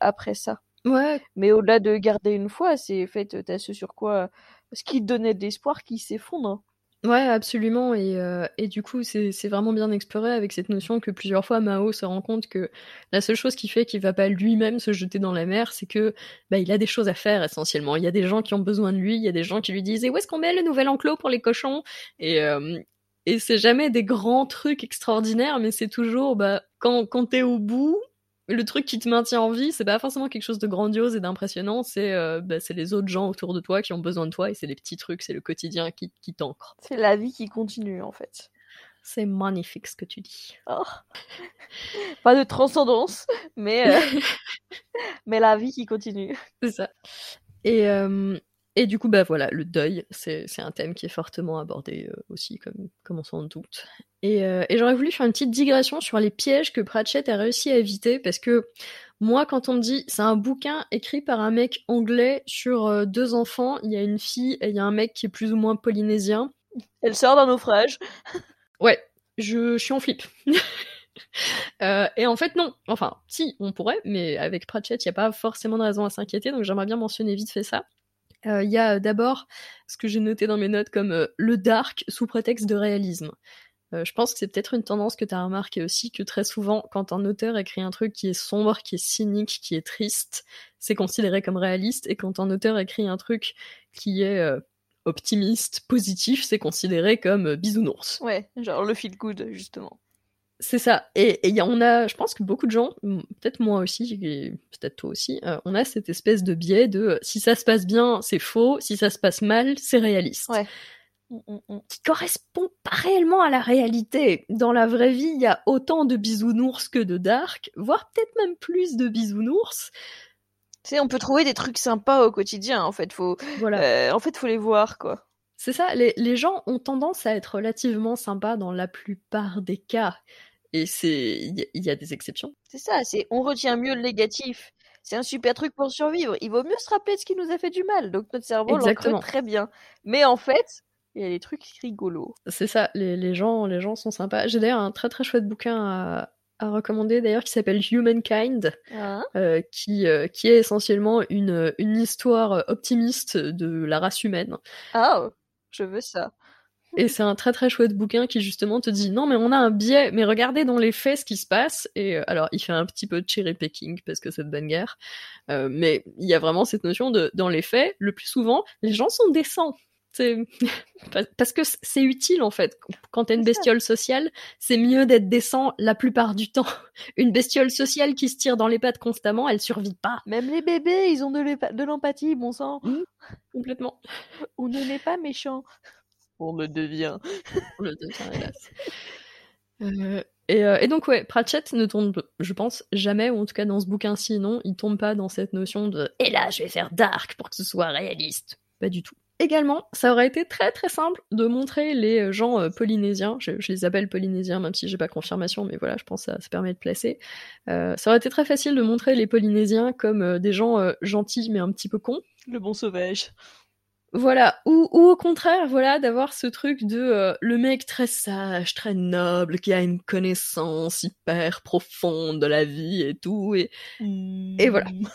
après ça. Ouais. Mais au-delà de garder une foi, c'est fait, t'as ce sur quoi, ce qui donnait de l'espoir qui s'effondre. Ouais, absolument. Et, euh, et du coup, c'est vraiment bien exploré avec cette notion que plusieurs fois Mao se rend compte que la seule chose qui fait qu'il va pas lui-même se jeter dans la mer, c'est que bah, il a des choses à faire essentiellement. Il y a des gens qui ont besoin de lui, il y a des gens qui lui disent et où est-ce qu'on met le nouvel enclos pour les cochons? Et euh, et c'est jamais des grands trucs extraordinaires, mais c'est toujours bah quand quand t'es au bout, le truc qui te maintient en vie, c'est pas forcément quelque chose de grandiose et d'impressionnant, c'est euh, bah, les autres gens autour de toi qui ont besoin de toi et c'est les petits trucs, c'est le quotidien qui, qui t'ancre. C'est la vie qui continue en fait. C'est magnifique ce que tu dis. Oh. [laughs] pas de transcendance, mais, euh, [laughs] mais la vie qui continue. C'est ça. Et, euh, et du coup, bah voilà, le deuil, c'est un thème qui est fortement abordé euh, aussi, comme, comme on s'en doute. Et, euh, et j'aurais voulu faire une petite digression sur les pièges que Pratchett a réussi à éviter, parce que moi, quand on me dit c'est un bouquin écrit par un mec anglais sur euh, deux enfants, il y a une fille et il y a un mec qui est plus ou moins polynésien. Elle sort d'un naufrage. [laughs] ouais, je, je suis en flip. [laughs] Euh, et en fait, non. Enfin, si, on pourrait, mais avec Pratchett, il n'y a pas forcément de raison à s'inquiéter, donc j'aimerais bien mentionner vite fait ça. Il euh, y a d'abord ce que j'ai noté dans mes notes comme euh, le dark sous prétexte de réalisme. Euh, je pense que c'est peut-être une tendance que tu as remarqué aussi, que très souvent, quand un auteur écrit un truc qui est sombre, qui est cynique, qui est triste, c'est considéré comme réaliste, et quand un auteur écrit un truc qui est optimiste, positif, c'est considéré comme bisounours. Ouais, genre le feel good, justement. C'est ça. Et, y on a, je pense que beaucoup de gens, peut-être moi aussi, peut-être toi aussi, euh, on a cette espèce de biais de si ça se passe bien, c'est faux, si ça se passe mal, c'est réaliste. Ouais. Qui correspond pas réellement à la réalité. Dans la vraie vie, il y a autant de bisounours que de dark, voire peut-être même plus de bisounours. Tu sais, on peut trouver des trucs sympas au quotidien, en fait. Faut, voilà. Euh, en fait, faut les voir, quoi. C'est ça, les, les, gens ont tendance à être relativement sympas dans la plupart des cas. Et c'est, il y, a des exceptions. C'est ça, c'est on retient mieux le négatif. c'est un super truc pour survivre. Il vaut mieux se rappeler de ce qui nous a fait du mal. Donc notre cerveau l'encode très bien. Mais en fait, il y a des trucs rigolos. C'est ça, les, les, gens, les gens sont sympas. J'ai d'ailleurs un très très chouette bouquin à, à recommander d'ailleurs qui s'appelle Humankind, ah. euh, qui, euh, qui est essentiellement une, une histoire optimiste de la race humaine. Ah, je veux ça. Et c'est un très très chouette bouquin qui justement te dit non mais on a un biais, mais regardez dans les faits ce qui se passe. Et euh, alors il fait un petit peu de cherry picking parce que c'est de bonne guerre, euh, mais il y a vraiment cette notion de dans les faits, le plus souvent les gens sont décents. [laughs] parce que c'est utile en fait. Quand t'es une bestiole sociale, c'est mieux d'être décent la plupart du temps. [laughs] Une bestiole sociale qui se tire dans les pattes constamment, elle survit pas. Même les bébés, ils ont de l'empathie, bon sang. Mmh, complètement. On ne n'est pas méchant. On le devient. On le devient, hélas. [laughs] Euh, et, euh, et, donc ouais, Pratchett ne tombe, je pense, jamais, ou en tout cas dans ce bouquin-ci, non, il tombe pas dans cette notion de « et là, je vais faire dark pour que ce soit réaliste ». Pas du tout. Également, ça aurait été très très simple de montrer les euh, gens euh, polynésiens, je, les appelle polynésiens même si j'ai pas confirmation, mais voilà, je pense que ça, permet de placer. Ça aurait été très facile de montrer les polynésiens comme des gens gentils mais un petit peu cons. Le bon sauvage. Voilà, ou, ou au contraire, voilà, d'avoir ce truc de le mec très sage, très noble, qui a une connaissance hyper profonde de la vie et tout, et, et voilà. Hmm.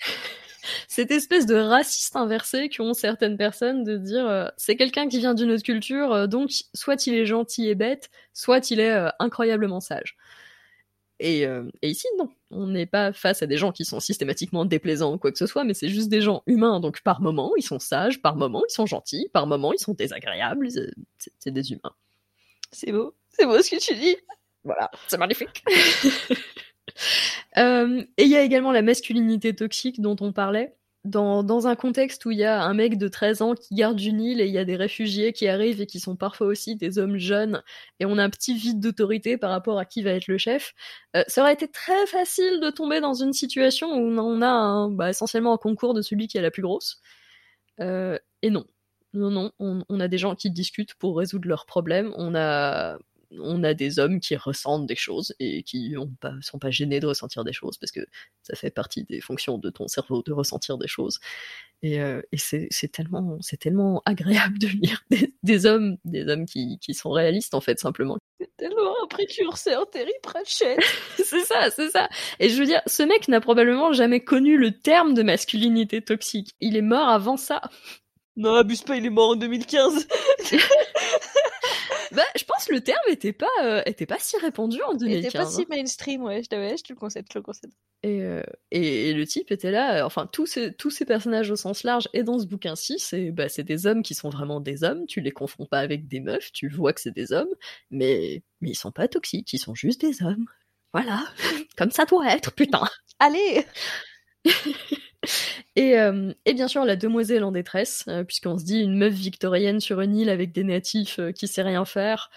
[laughs] cette espèce de raciste inversé qu'ont certaines personnes de dire euh, c'est quelqu'un qui vient d'une autre culture, euh, donc soit il est gentil et bête, soit il est euh, incroyablement sage. Et, et ici, non. On n'est pas face à des gens qui sont systématiquement déplaisants ou quoi que ce soit, mais c'est juste des gens humains. Donc par moment, ils sont sages, par moment, ils sont gentils, par moment, ils sont désagréables. C'est des humains. C'est beau. C'est beau ce que tu dis. Voilà, c'est magnifique. [laughs] Euh, et il y a également la masculinité toxique dont on parlait. Dans, dans, un contexte où il y a un mec de 13 ans qui garde une île et il y a des réfugiés qui arrivent et qui sont parfois aussi des hommes jeunes et on a un petit vide d'autorité par rapport à qui va être le chef, euh, ça aurait été très facile de tomber dans une situation où on a un, bah, essentiellement un concours de celui qui a la plus grosse. Euh, et non. Non, non, on, on, a des gens qui discutent pour résoudre leurs problèmes. On a on a des hommes qui ressentent des choses et qui ne sont pas gênés de ressentir des choses parce que ça fait partie des fonctions de ton cerveau de ressentir des choses. Et, euh, c'est tellement, tellement agréable de lire [laughs] des, hommes, des hommes qui, sont réalistes en fait simplement. C'est tellement un précurseur, Terry Pratchett. [laughs] c'est ça, c'est ça. Et je veux dire, ce mec n'a probablement jamais connu le terme de masculinité toxique. Il est mort avant ça. Non, abuse pas, il est mort en 2015. [laughs] bah, je pense que le terme était pas, euh, était pas si répandu en 2015. Il était pas si hein. mainstream, ouais, je, je te le concède, je le concède. Et, euh, et, le type était là, euh, enfin, tous ces, tous ces personnages au sens large, et dans ce bouquin-ci, c'est bah, des hommes qui sont vraiment des hommes, tu les confonds pas avec des meufs, tu vois que c'est des hommes, mais, mais ils sont pas toxiques, ils sont juste des hommes. Voilà, [laughs] comme ça doit être, putain. Allez [laughs] [laughs] et, euh, et, bien sûr la demoiselle en détresse, euh, puisqu'on se dit une meuf victorienne sur une île avec des natifs euh, qui sait rien faire,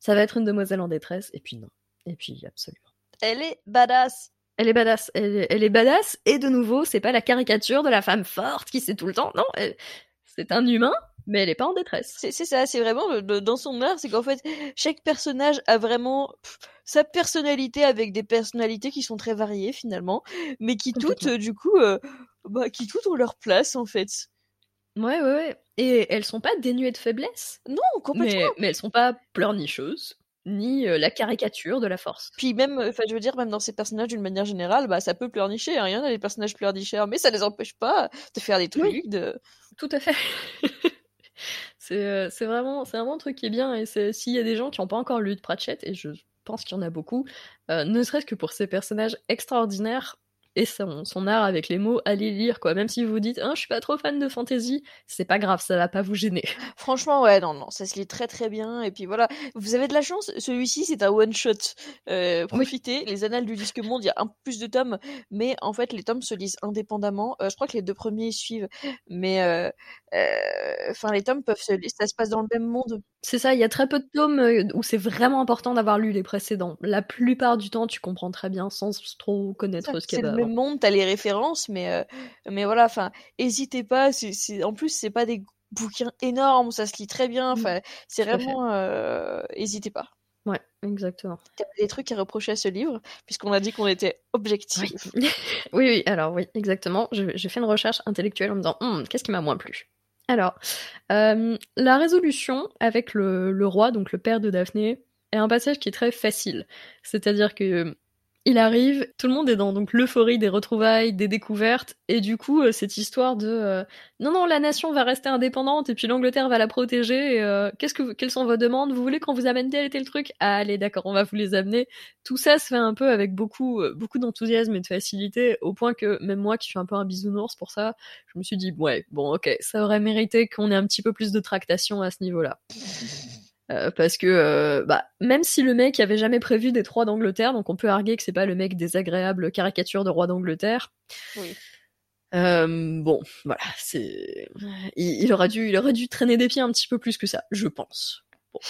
ça va être une demoiselle en détresse, et puis non. Et puis absolument. Elle est badass. Elle est badass. Elle, elle est badass, et de nouveau, c'est pas la caricature de la femme forte qui sait tout le temps, non, c'est un humain mais elle est pas en détresse. C'est ça, c'est vraiment dans son art, c'est qu'en fait chaque personnage a vraiment sa personnalité avec des personnalités qui sont très variées finalement, mais qui toutes du coup, euh, bah, qui toutes ont leur place en fait. Ouais, ouais, ouais. Et elles sont pas dénuées de faiblesse. Non, complètement. Mais, mais elles sont pas pleurnicheuses ni euh, la caricature de la force. Puis même, enfin, je veux dire, même dans ces personnages d'une manière générale, bah, ça peut pleurnicher. Hein. Il y en a des personnages pleurnicheurs, mais ça les empêche pas de faire des trucs. De... Tout à fait. [laughs] Euh, c'est vraiment, un truc qui est bien. Et s'il y a des gens qui n'ont pas encore lu de Pratchett, et je pense qu'il y en a beaucoup, euh, ne serait-ce que pour ces personnages extraordinaires, et son, son, art avec les mots, allez lire quoi. Même si vous vous dites, hein, je suis pas trop fan de fantasy, c'est pas grave, ça va pas vous gêner. [laughs] Franchement, ouais, non, non, ça se lit très très bien. Et puis voilà, vous avez de la chance. Celui-ci, c'est un one shot. Euh, profitez. Les Annales du Disque Monde, il y a un peu plus de tomes, mais en fait, les tomes se lisent indépendamment. Euh, je crois que les deux premiers suivent, mais euh, euh, enfin, les tomes peuvent se lire. Ça se passe dans le même monde. C'est ça. Il y a très peu de tomes où c'est vraiment important d'avoir lu les précédents. La plupart du temps, tu comprends très bien sans trop connaître ce qu'il a monde, t'as les références, mais euh, mais voilà, enfin, hésitez pas. C'est, en plus, c'est pas des bouquins énormes, ça se lit très bien. Enfin, c'est vraiment, euh, hésitez pas. Ouais, exactement. T'as des trucs à reprocher à ce livre, puisqu'on a dit qu'on était objectif. Oui. [laughs] oui, oui, alors oui, exactement. J'ai fait une recherche intellectuelle en me disant, Hum, qu'est-ce qui m'a moins plu? Alors, euh, la résolution avec le, le roi, donc le père de Daphné, est un passage qui est très facile. C'est-à-dire que il arrive, tout le monde est dans donc l'euphorie des retrouvailles, des découvertes, et du coup euh, cette histoire de euh, non non la nation va rester indépendante et puis l'Angleterre va la protéger. Euh, qu'est-ce que quelles sont vos demandes? Vous voulez qu'on vous amène tel et truc? Ah, Allez d'accord, on va vous les amener. Tout ça se fait un peu avec beaucoup beaucoup d'enthousiasme et de facilité, au point que même moi qui suis un peu un bisounours pour ça, je me suis dit ouais bon ok ça aurait mérité qu'on ait un petit peu plus de tractation à ce niveau-là. Euh, parce que euh, bah, même si le mec avait jamais prévu d'être roi d'Angleterre, donc on peut arguer que c'est pas le mec désagréable caricature de roi d'Angleterre. Oui. Euh, bon, voilà, c'est, il, il, aurait dû, il aurait dû traîner des pieds un petit peu plus que ça, je pense. Bon,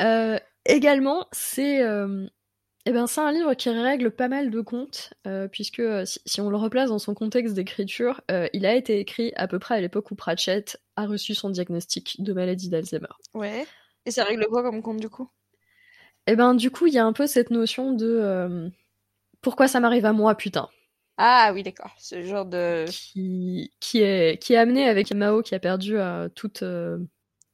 ouais. également, c'est eh ben, c'est un livre qui règle pas mal de comptes, euh, puisque euh, si, si, on le replace dans son contexte d'écriture, euh, il a été écrit à peu près à l'époque où Pratchett a reçu son diagnostic de maladie d'Alzheimer. Ouais. Et ça règle quoi comme compte du coup? Eh ben, du coup, il y a un peu cette notion de pourquoi ça m'arrive à moi, putain. Ah oui, d'accord. Ce genre de qui, qui est qui est amené avec Mao qui a perdu toute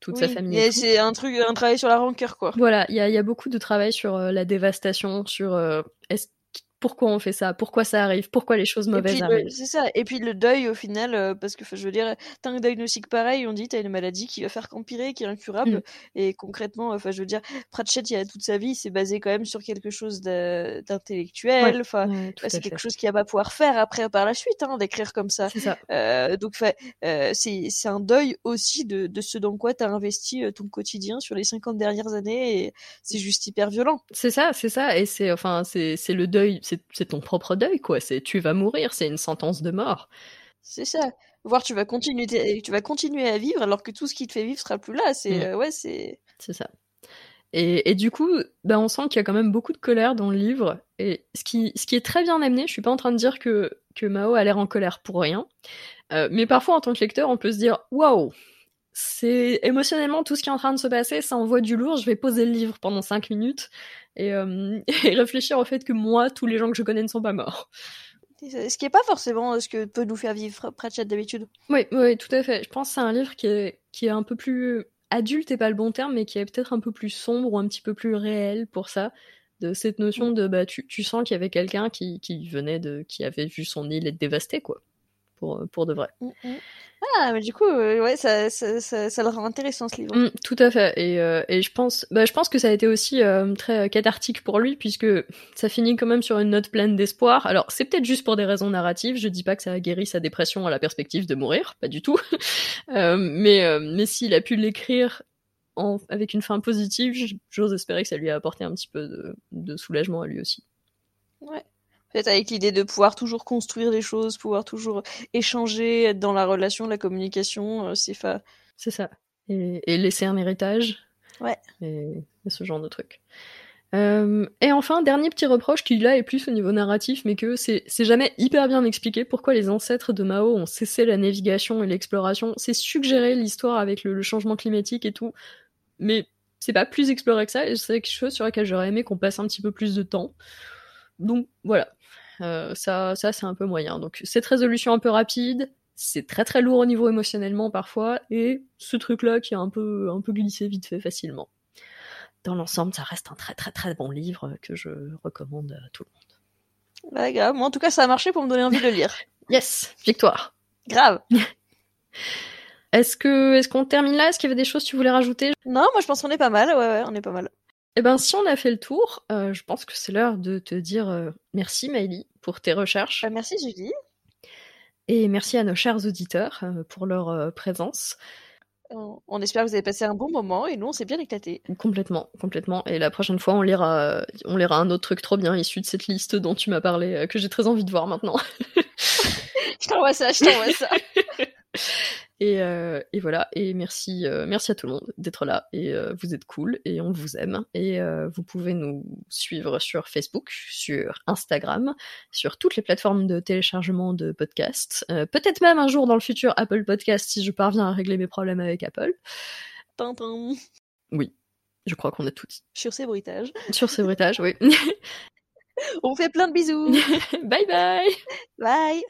toute oui, sa famille. Et c'est un truc, un travail sur la rancœur, quoi. Voilà, il y a, y a, beaucoup de travail sur euh, la dévastation, sur euh, est pourquoi on fait ça, pourquoi ça arrive, pourquoi les choses mauvaises arrivent. C'est ça. Et puis le deuil au final, euh, parce que je veux dire, t'as un diagnostic pareil, on dit t'as une maladie qui va faire qu'empirer, qui est incurable. Mm. Et concrètement, enfin je veux dire, Pratchett, il a toute sa vie, c'est basé quand même sur quelque chose d'intellectuel. Ouais, enfin, ouais, c'est quelque chose qu'il va pas pouvoir faire après par la suite, hein, d'écrire comme ça. C'est ça. Euh, donc euh, c'est un deuil aussi de, de ce dans quoi t'as investi ton quotidien sur les 50 dernières années. Et c'est juste hyper violent. C'est ça, c'est ça. Et c'est enfin c'est le deuil c'est ton propre deuil, quoi. C'est tu vas mourir, c'est une sentence de mort. C'est ça. Voir tu vas continuer, tu vas continuer à vivre alors que tout ce qui te fait vivre sera plus là. C'est mmh. euh, ouais, c'est. C'est ça. Et, et, du coup, bah, on sent qu'il y a quand même beaucoup de colère dans le livre. Et ce qui, ce qui est très bien amené, je suis pas en train de dire que, que Mao a l'air en colère pour rien. Euh, mais parfois, en tant que lecteur, on peut se dire waouh, c'est émotionnellement tout ce qui est en train de se passer, ça envoie du lourd. Je vais poser le livre pendant cinq minutes et, euh, [laughs] et, réfléchir au fait que moi, tous les gens que je connais ne sont pas morts. Ce qui n'est pas forcément ce que peut nous faire vivre Pratchett d'habitude. Oui, oui, tout à fait. Je pense que c'est un livre qui est, qui est un peu plus adulte, et pas le bon terme, mais qui est peut-être un peu plus sombre ou un petit peu plus réel pour ça. De cette notion de, bah, tu, tu sens qu'il y avait quelqu'un qui, qui venait de, qui avait vu son île être dévastée, quoi. Pour, pour de vrai. Mm -hmm. Ah, mais du coup, euh, ouais, ça, ça, ça, ça, le rend intéressant ce livre. Mmh, tout à fait. Et, euh, et je pense, bah, je pense que ça a été aussi euh, très cathartique pour lui puisque ça finit quand même sur une note pleine d'espoir. Alors, c'est peut-être juste pour des raisons narratives. Je dis pas que ça a guéri sa dépression à la perspective de mourir, pas du tout. [laughs] Euh, mais, euh, mais s'il a pu l'écrire en, avec une fin positive, j'ose espérer que ça lui a apporté un petit peu de, de soulagement à lui aussi. Ouais. Peut-être avec l'idée de pouvoir toujours construire des choses, pouvoir toujours échanger, être dans la relation, la communication, euh, c'est fa... C'est ça. Et, et, laisser un héritage. Ouais. Et, et ce genre de trucs. Euh, et enfin, dernier petit reproche qui là est plus au niveau narratif, mais que c'est jamais hyper bien expliqué pourquoi les ancêtres de Mao ont cessé la navigation et l'exploration. C'est suggérer l'histoire avec le, le, changement climatique et tout, mais c'est pas plus exploré que ça, et c'est quelque chose sur lequel j'aurais aimé qu'on passe un petit peu plus de temps. Donc voilà, euh, ça, ça c'est un peu moyen. Donc cette résolution un peu rapide, c'est très très lourd au niveau émotionnellement parfois, et ce truc-là qui est un peu, un peu glissé vite fait facilement. Dans l'ensemble, ça reste un très très très bon livre que je recommande à tout le monde. Ouais, grave. Moi, en tout cas, ça a marché pour me donner envie de le lire. [laughs] yes, victoire. Grave. [laughs] est-ce que, est-ce qu'on termine là? Est-ce qu'il y avait des choses que tu voulais rajouter? Non, moi je pense qu'on est pas mal. Ouais, ouais, on est pas mal. Eh ben, si on a fait le tour, euh, je pense que c'est l'heure de te dire euh, merci, Maëlie, pour tes recherches. Euh, merci, Julie. Et merci à nos chers auditeurs pour leur présence. On, on, espère que vous avez passé un bon moment et nous, on s'est bien éclaté. Complètement, complètement. Et la prochaine fois, on lira, on lira un autre truc trop bien issu de cette liste dont tu m'as parlé, que j'ai très envie de voir maintenant. [laughs] je t'envoie ça, je t'envoie ça. [laughs] [laughs] Et, euh, et, voilà. Et merci, euh, merci à tout le monde d'être là. Et euh, vous êtes cool et on vous aime. Et vous pouvez nous suivre sur Facebook, sur Instagram, sur toutes les plateformes de téléchargement de podcasts. Peut-être même un jour dans le futur Apple Podcast si je parviens à régler mes problèmes avec Apple. Tintin. Oui, je crois qu'on a tout dit. Sur ces bruitages. Sur ces bruitages, oui. [laughs] On fait plein de bisous. [laughs] bye bye. Bye.